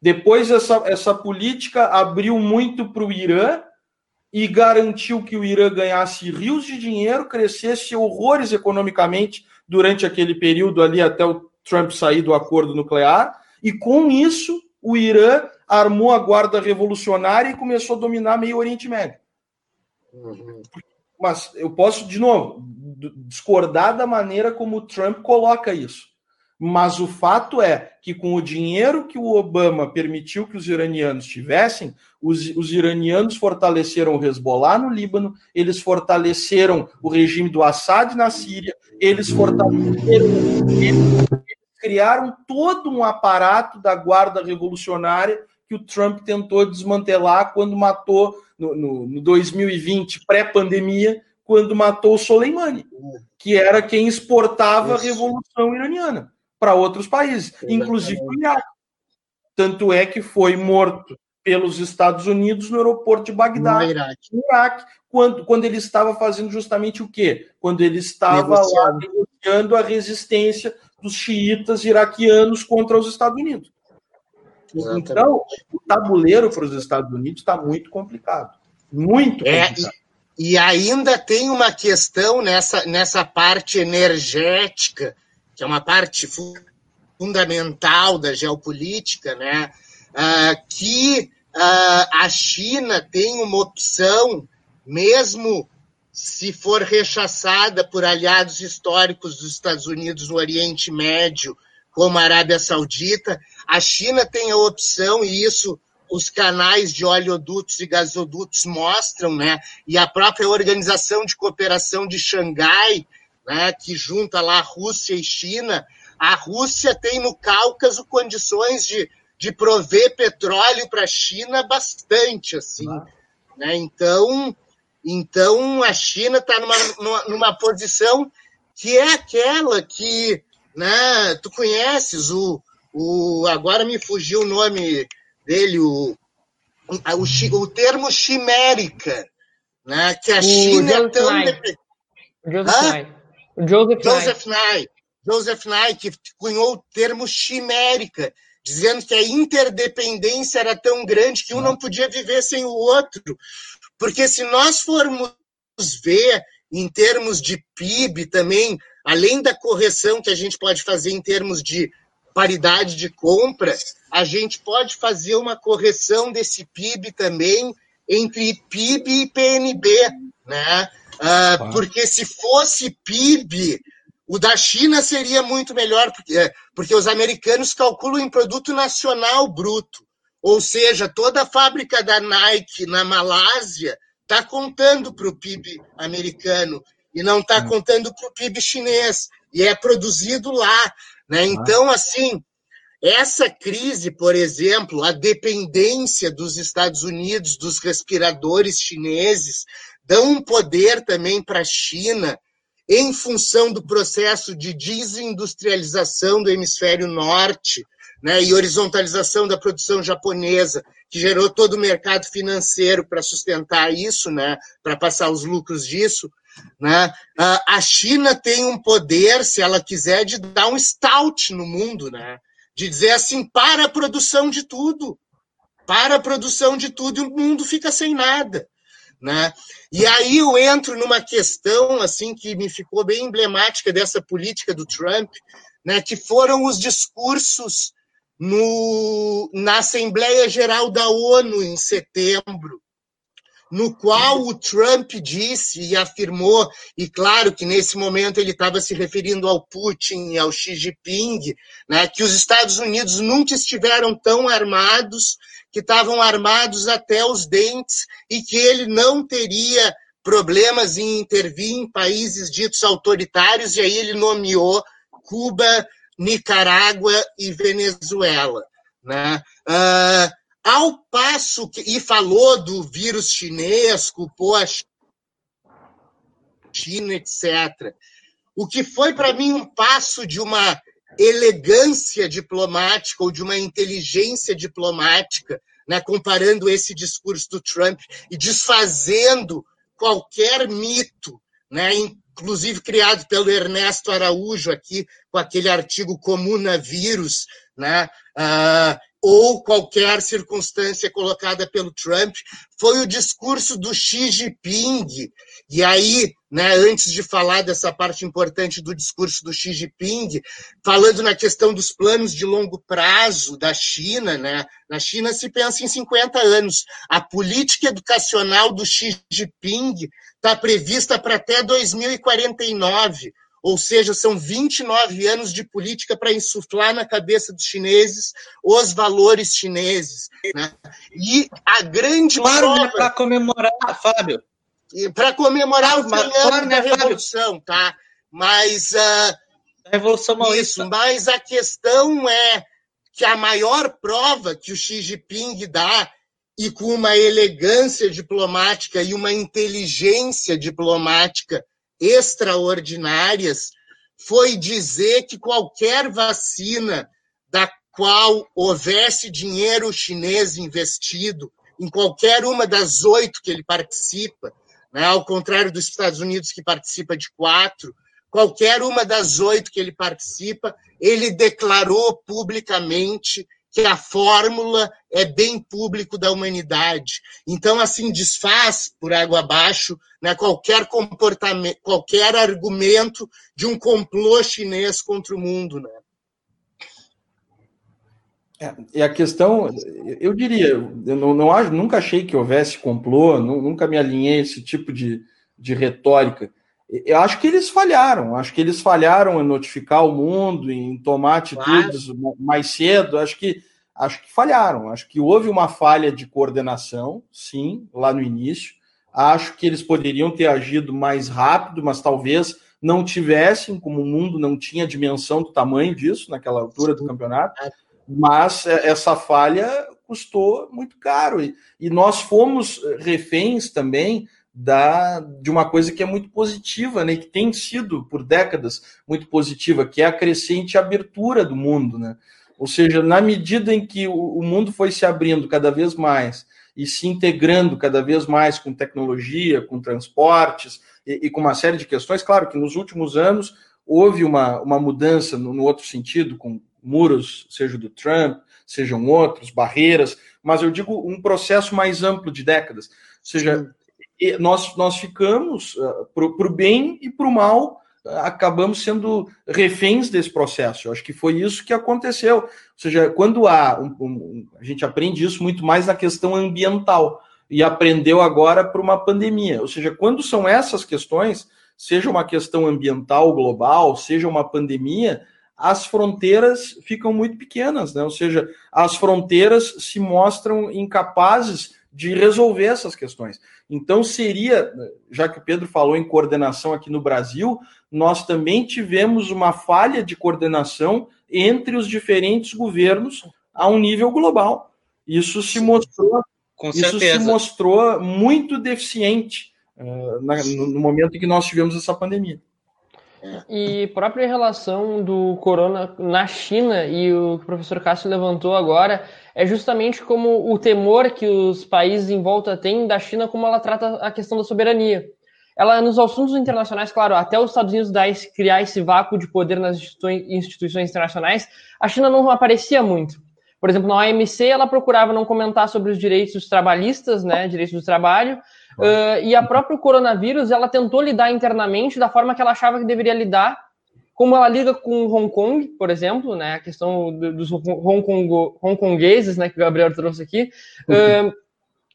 Depois, essa, essa política abriu muito para o Irã e garantiu que o Irã ganhasse rios de dinheiro, crescesse horrores economicamente durante aquele período ali até o Trump sair do acordo nuclear, e com isso o Irã armou a guarda revolucionária e começou a dominar meio Oriente Médio. Uhum. Mas eu posso, de novo, discordar da maneira como o Trump coloca isso. Mas o fato é que, com o dinheiro que o Obama permitiu que os iranianos tivessem, os, os iranianos fortaleceram o Hezbollah no Líbano, eles fortaleceram o regime do Assad na Síria, eles fortaleceram. Eles criaram todo um aparato da guarda revolucionária que o Trump tentou desmantelar quando matou, no, no, no 2020, pré-pandemia, quando matou o Soleimani, que era quem exportava Isso. a revolução iraniana para outros países, inclusive o Iraque. Tanto é que foi morto pelos Estados Unidos no aeroporto de Bagdá, no Iraque, no Iraque quando, quando ele estava fazendo justamente o quê? Quando ele estava negociando. lá negociando a resistência dos xiitas iraquianos contra os Estados Unidos. Exatamente. Então, o tabuleiro para os Estados Unidos está muito complicado. Muito é, complicado. E, e ainda tem uma questão nessa, nessa parte energética, que é uma parte fundamental da geopolítica, né? Uh, que uh, a China tem uma opção, mesmo se for rechaçada por aliados históricos dos Estados Unidos no Oriente Médio, como a Arábia Saudita, a China tem a opção, e isso os canais de oleodutos e gasodutos mostram, né? E a própria Organização de Cooperação de Xangai, né, que junta lá Rússia e China, a Rússia tem no Cáucaso condições de, de prover petróleo para a China bastante, assim. Ah. Né? Então, então, a China está numa, numa, numa, posição que é aquela que, né, tu conheces o, o agora me fugiu o nome dele, o, o, o termo chimérica, né, que a o China é tão... Joseph Joseph, Joseph Nye. Joseph Nye, que cunhou o termo chimérica, dizendo que a interdependência era tão grande que um não podia viver sem o outro. Porque se nós formos ver em termos de PIB também, além da correção que a gente pode fazer em termos de paridade de compra, a gente pode fazer uma correção desse PIB também entre PIB e PNB, né? Ah, porque se fosse PIB, o da China seria muito melhor, porque, porque os americanos calculam em produto nacional bruto. Ou seja, toda a fábrica da Nike na Malásia está contando para o PIB americano e não está hum. contando para o PIB chinês. E é produzido lá. Né? Então, assim, essa crise, por exemplo, a dependência dos Estados Unidos dos respiradores chineses, dão um poder também para a China em função do processo de desindustrialização do hemisfério norte né, e horizontalização da produção japonesa, que gerou todo o mercado financeiro para sustentar isso, né, para passar os lucros disso. Né? A China tem um poder, se ela quiser, de dar um stout no mundo, né? de dizer assim, para a produção de tudo, para a produção de tudo e o mundo fica sem nada. Né? E aí eu entro numa questão assim que me ficou bem emblemática dessa política do Trump, né, que foram os discursos no, na Assembleia Geral da ONU em setembro, no qual o Trump disse e afirmou, e claro que nesse momento ele estava se referindo ao Putin e ao Xi Jinping, né, que os Estados Unidos nunca estiveram tão armados que estavam armados até os dentes e que ele não teria problemas em intervir em países ditos autoritários, e aí ele nomeou Cuba, Nicarágua e Venezuela. Né? Uh, ao passo que. E falou do vírus chinês, culpou a China, etc. O que foi para mim um passo de uma elegância diplomática ou de uma inteligência diplomática, né, comparando esse discurso do Trump e desfazendo qualquer mito, né, inclusive criado pelo Ernesto Araújo aqui com aquele artigo Comunavírus, né, uh, ou qualquer circunstância colocada pelo Trump, foi o discurso do Xi Jinping. E aí, né, antes de falar dessa parte importante do discurso do Xi Jinping, falando na questão dos planos de longo prazo da China, né, na China se pensa em 50 anos. A política educacional do Xi Jinping está prevista para até 2049 ou seja, são 29 anos de política para insuflar na cabeça dos chineses os valores chineses. Né? E a grande claro, prova... para comemorar, Fábio. Para comemorar o claro, né, da Revolução, tá? Mas... Uh, a Revolução Maoísta. Isso, mas a questão é que a maior prova que o Xi Jinping dá e com uma elegância diplomática e uma inteligência diplomática extraordinárias foi dizer que qualquer vacina da qual houvesse dinheiro chinês investido em qualquer uma das oito que ele participa, né, ao contrário dos Estados Unidos que participa de quatro, qualquer uma das oito que ele participa, ele declarou publicamente que a fórmula é bem público da humanidade. Então, assim, desfaz por água abaixo né, qualquer comportamento, qualquer argumento de um complô chinês contra o mundo. Né? É, e a questão, eu diria, eu não, não, nunca achei que houvesse complô, nunca me alinhei a esse tipo de, de retórica. Eu acho que eles falharam, acho que eles falharam em notificar o mundo, em tomar atitudes claro. mais cedo. Acho que acho que falharam. Acho que houve uma falha de coordenação, sim, lá no início. Acho que eles poderiam ter agido mais rápido, mas talvez não tivessem, como o mundo não tinha dimensão do tamanho disso naquela altura do campeonato. Mas é, essa falha custou muito caro. E, e nós fomos reféns também da, de uma coisa que é muito positiva, né, que tem sido por décadas muito positiva, que é a crescente abertura do mundo, né? Ou seja, na medida em que o, mundo foi se abrindo cada vez mais e se integrando cada vez mais com tecnologia, com transportes e, e com uma série de questões. Claro que nos últimos anos houve uma, uma mudança no, no outro sentido, com muros, seja do Trump, sejam outros, barreiras, mas eu digo um processo mais amplo de décadas. Ou seja, nós, nós ficamos, uh, para o bem e para o mal, acabamos sendo reféns desse processo. Eu acho que foi isso que aconteceu. Ou seja, quando há. Um, um, a gente aprende isso muito mais na questão ambiental e aprendeu agora para uma pandemia. Ou seja, quando são essas questões, seja uma questão ambiental global, seja uma pandemia, as fronteiras ficam muito pequenas, né? Ou seja, as fronteiras se mostram incapazes de resolver essas questões. Então, seria, já que o Pedro falou em coordenação aqui no Brasil, nós também tivemos uma falha de coordenação entre os diferentes governos a um nível global. Isso se mostrou, isso se mostrou muito deficiente uh, na, no momento em que nós tivemos essa pandemia. E própria relação do corona na China e o que o professor Cássio levantou agora é justamente como o temor que os países em volta têm da China, como ela trata a questão da soberania. Ela, nos assuntos internacionais, claro, até os Estados Unidos dar esse, criar esse vácuo de poder nas instituições internacionais, a China não aparecia muito. Por exemplo, na OMC, ela procurava não comentar sobre os direitos trabalhistas, né, direitos do trabalho, Uh, e a própria coronavírus, ela tentou lidar internamente da forma que ela achava que deveria lidar, como ela liga com Hong Kong, por exemplo, né, a questão dos Hong Kong, hongkongueses, né, que o Gabriel trouxe aqui, uh,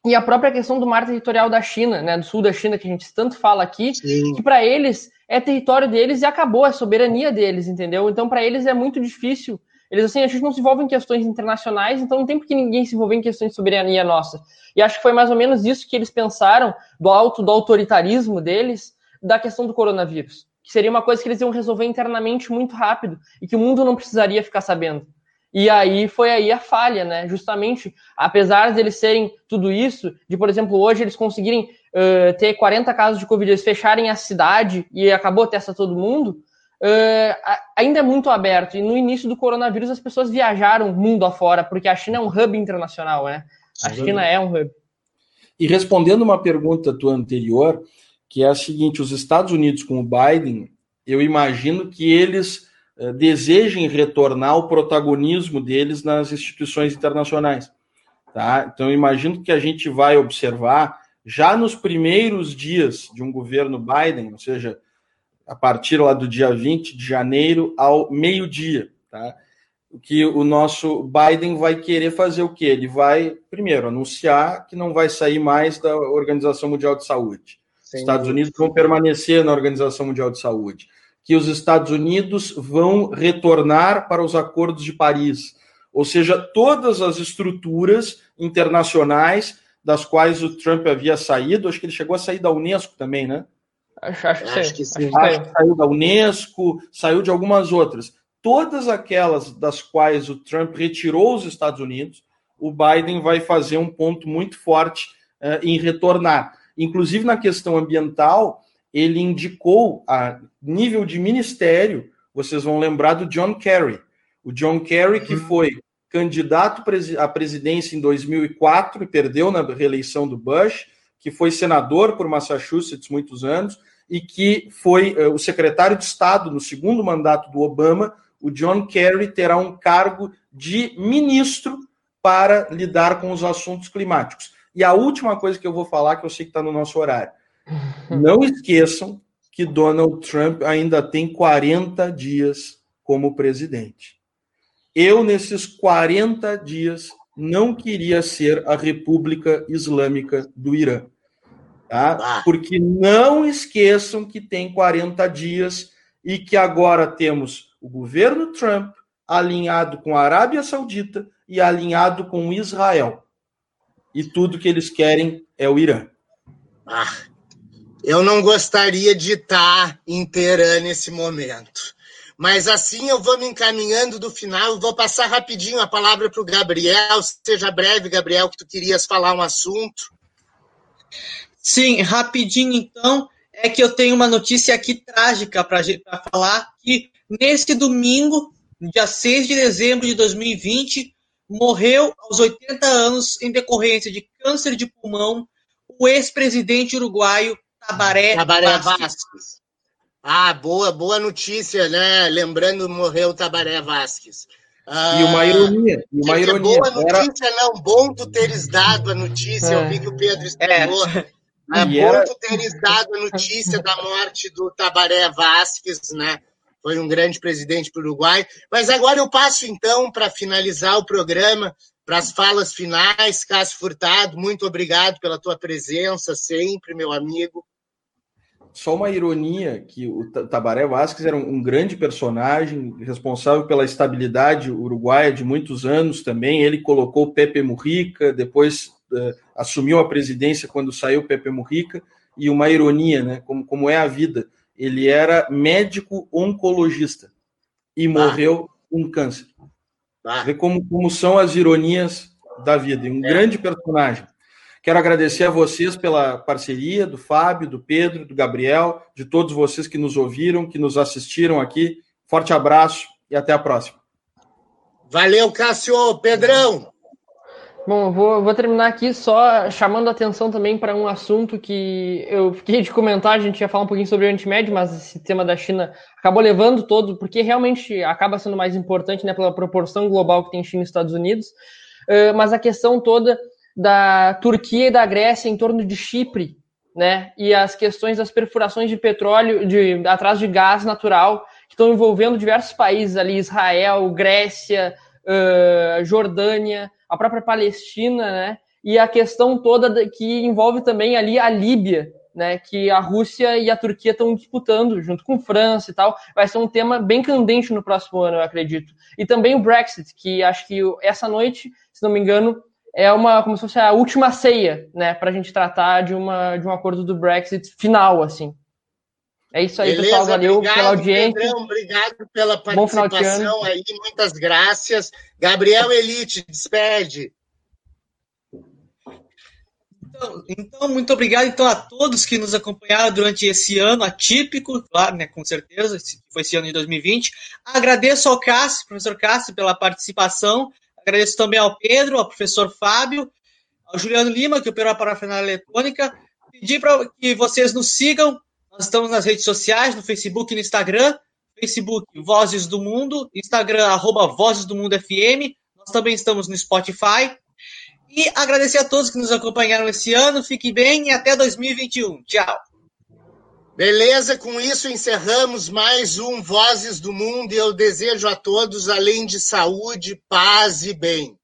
e a própria questão do mar territorial da China, né, do sul da China, que a gente tanto fala aqui, Sim. que para eles é território deles e acabou, é soberania deles, entendeu? Então, para eles é muito difícil eles assim, a gente não se envolve em questões internacionais, então não tem por que ninguém se envolver em questões de soberania nossa. E acho que foi mais ou menos isso que eles pensaram do alto do autoritarismo deles, da questão do coronavírus. Que seria uma coisa que eles iam resolver internamente muito rápido e que o mundo não precisaria ficar sabendo. E aí foi aí a falha, né? Justamente, apesar de eles serem tudo isso, de, por exemplo, hoje eles conseguirem uh, ter 40 casos de Covid, eles fecharem a cidade e acabou a testa todo mundo, uh, ainda é muito aberto. E no início do coronavírus as pessoas viajaram mundo afora, porque a China é um hub internacional, né? A China é um hub. E respondendo uma pergunta tua anterior, que é a seguinte: os Estados Unidos com o Biden, eu imagino que eles desejem retornar o protagonismo deles nas instituições internacionais. Tá? Então, imagino que a gente vai observar já nos primeiros dias de um governo Biden, ou seja, a partir lá do dia 20 de janeiro ao meio-dia, tá? Que o nosso Biden vai querer fazer o quê? Ele vai, primeiro, anunciar que não vai sair mais da Organização Mundial de Saúde. Os Estados Unidos vão permanecer na Organização Mundial de Saúde. Que os Estados Unidos vão retornar para os acordos de Paris. Ou seja, todas as estruturas internacionais das quais o Trump havia saído, acho que ele chegou a sair da Unesco também, né? Acho, acho, que, acho que sim. Acho que saiu da Unesco, saiu de algumas outras. Todas aquelas das quais o Trump retirou os Estados Unidos, o Biden vai fazer um ponto muito forte uh, em retornar. Inclusive na questão ambiental, ele indicou a nível de ministério, vocês vão lembrar do John Kerry. O John Kerry, que uhum. foi candidato à presidência em 2004 e perdeu na reeleição do Bush, que foi senador por Massachusetts muitos anos, e que foi uh, o secretário de Estado no segundo mandato do Obama, o John Kerry terá um cargo de ministro para lidar com os assuntos climáticos. E a última coisa que eu vou falar, que eu sei que está no nosso horário. Não esqueçam que Donald Trump ainda tem 40 dias como presidente. Eu, nesses 40 dias, não queria ser a República Islâmica do Irã. Tá? Ah. Porque não esqueçam que tem 40 dias e que agora temos o governo Trump alinhado com a Arábia Saudita e alinhado com Israel. E tudo que eles querem é o Irã. Ah, eu não gostaria de estar em nesse momento. Mas assim eu vou me encaminhando do final, vou passar rapidinho a palavra para o Gabriel. Seja breve, Gabriel, que tu querias falar um assunto. Sim, rapidinho então, é que eu tenho uma notícia aqui trágica para falar que nesse domingo, dia 6 de dezembro de 2020, morreu aos 80 anos em decorrência de câncer de pulmão o ex-presidente uruguaio Tabaré, Tabaré. Vasquez. Ah, boa, boa notícia, né? Lembrando, morreu Tabaré Vasquez. Ah, E uma ironia, e uma que ironia. boa Era, notícia, não. Bom tu teres dado a notícia. É. Eu vi que o Pedro estranhou. É, E bom era- tu teres dado a notícia da morte do Tabaré Vasquez, né? Foi um grande presidente para o Uruguai. Mas agora eu passo, então, para finalizar o programa, para as falas finais. Cássio Furtado, muito obrigado pela tua presença sempre, meu amigo. Só uma ironia que o Ta- Tabaré Vázquez era um, um grande personagem, responsável pela estabilidade uruguaia de muitos anos também. Ele colocou Pepe Mujica, depois eh, assumiu a presidência quando saiu Pepe Mujica. E uma ironia, né? Como, como é a vida. Ele era médico oncologista e morreu com câncer. Ah, Vê como, como são as ironias da vida. E um grande personagem. Quero agradecer a vocês pela parceria, do Fábio, do Pedro, do Gabriel, de todos vocês que nos ouviram, que nos assistiram aqui. Forte abraço e até a próxima. Valeu, Cássio. Pedrão. Bom, eu vou, vou terminar aqui só chamando a atenção também para um assunto que eu fiquei de comentar, a gente ia falar um pouquinho sobre o Oriente mas esse tema da China acabou levando todo, porque realmente acaba sendo mais importante né, pela proporção global que tem China e Estados Unidos, uh, mas a questão toda da Turquia e da Grécia em torno de Chipre, né, e as questões das perfurações de petróleo, de atrás de gás natural, que estão envolvendo diversos países ali, Israel, Grécia, uh, Jordânia, a própria Palestina, né? E a questão toda que envolve também ali a Líbia, né? Que a Rússia e a Turquia estão disputando junto com França e tal. Vai ser um tema bem candente no próximo ano, eu acredito. E também o Brexit, que acho que essa noite, se não me engano, é uma como se fosse a última ceia, né? Para a gente tratar de uma de um acordo do Brexit final, assim. É isso aí, Beleza, pessoal. Valeu obrigado, pela audiência. Pedrão, obrigado pela participação aí, muitas graças. Gabriel Elite, despede. Então, então, muito obrigado então a todos que nos acompanharam durante esse ano atípico, claro, né, com certeza, foi esse ano de 2020. Agradeço ao Cássio, professor Cássio, pela participação. Agradeço também ao Pedro, ao professor Fábio, ao Juliano Lima, que operou a parafernália eletrônica. Pedir para que vocês nos sigam. Nós estamos nas redes sociais, no Facebook e no Instagram. Facebook Vozes do Mundo, Instagram arroba Vozes do Mundo FM. Nós também estamos no Spotify. E agradecer a todos que nos acompanharam esse ano. Fique bem e até 2021. Tchau. Beleza, com isso encerramos mais um Vozes do Mundo e eu desejo a todos, além de saúde, paz e bem.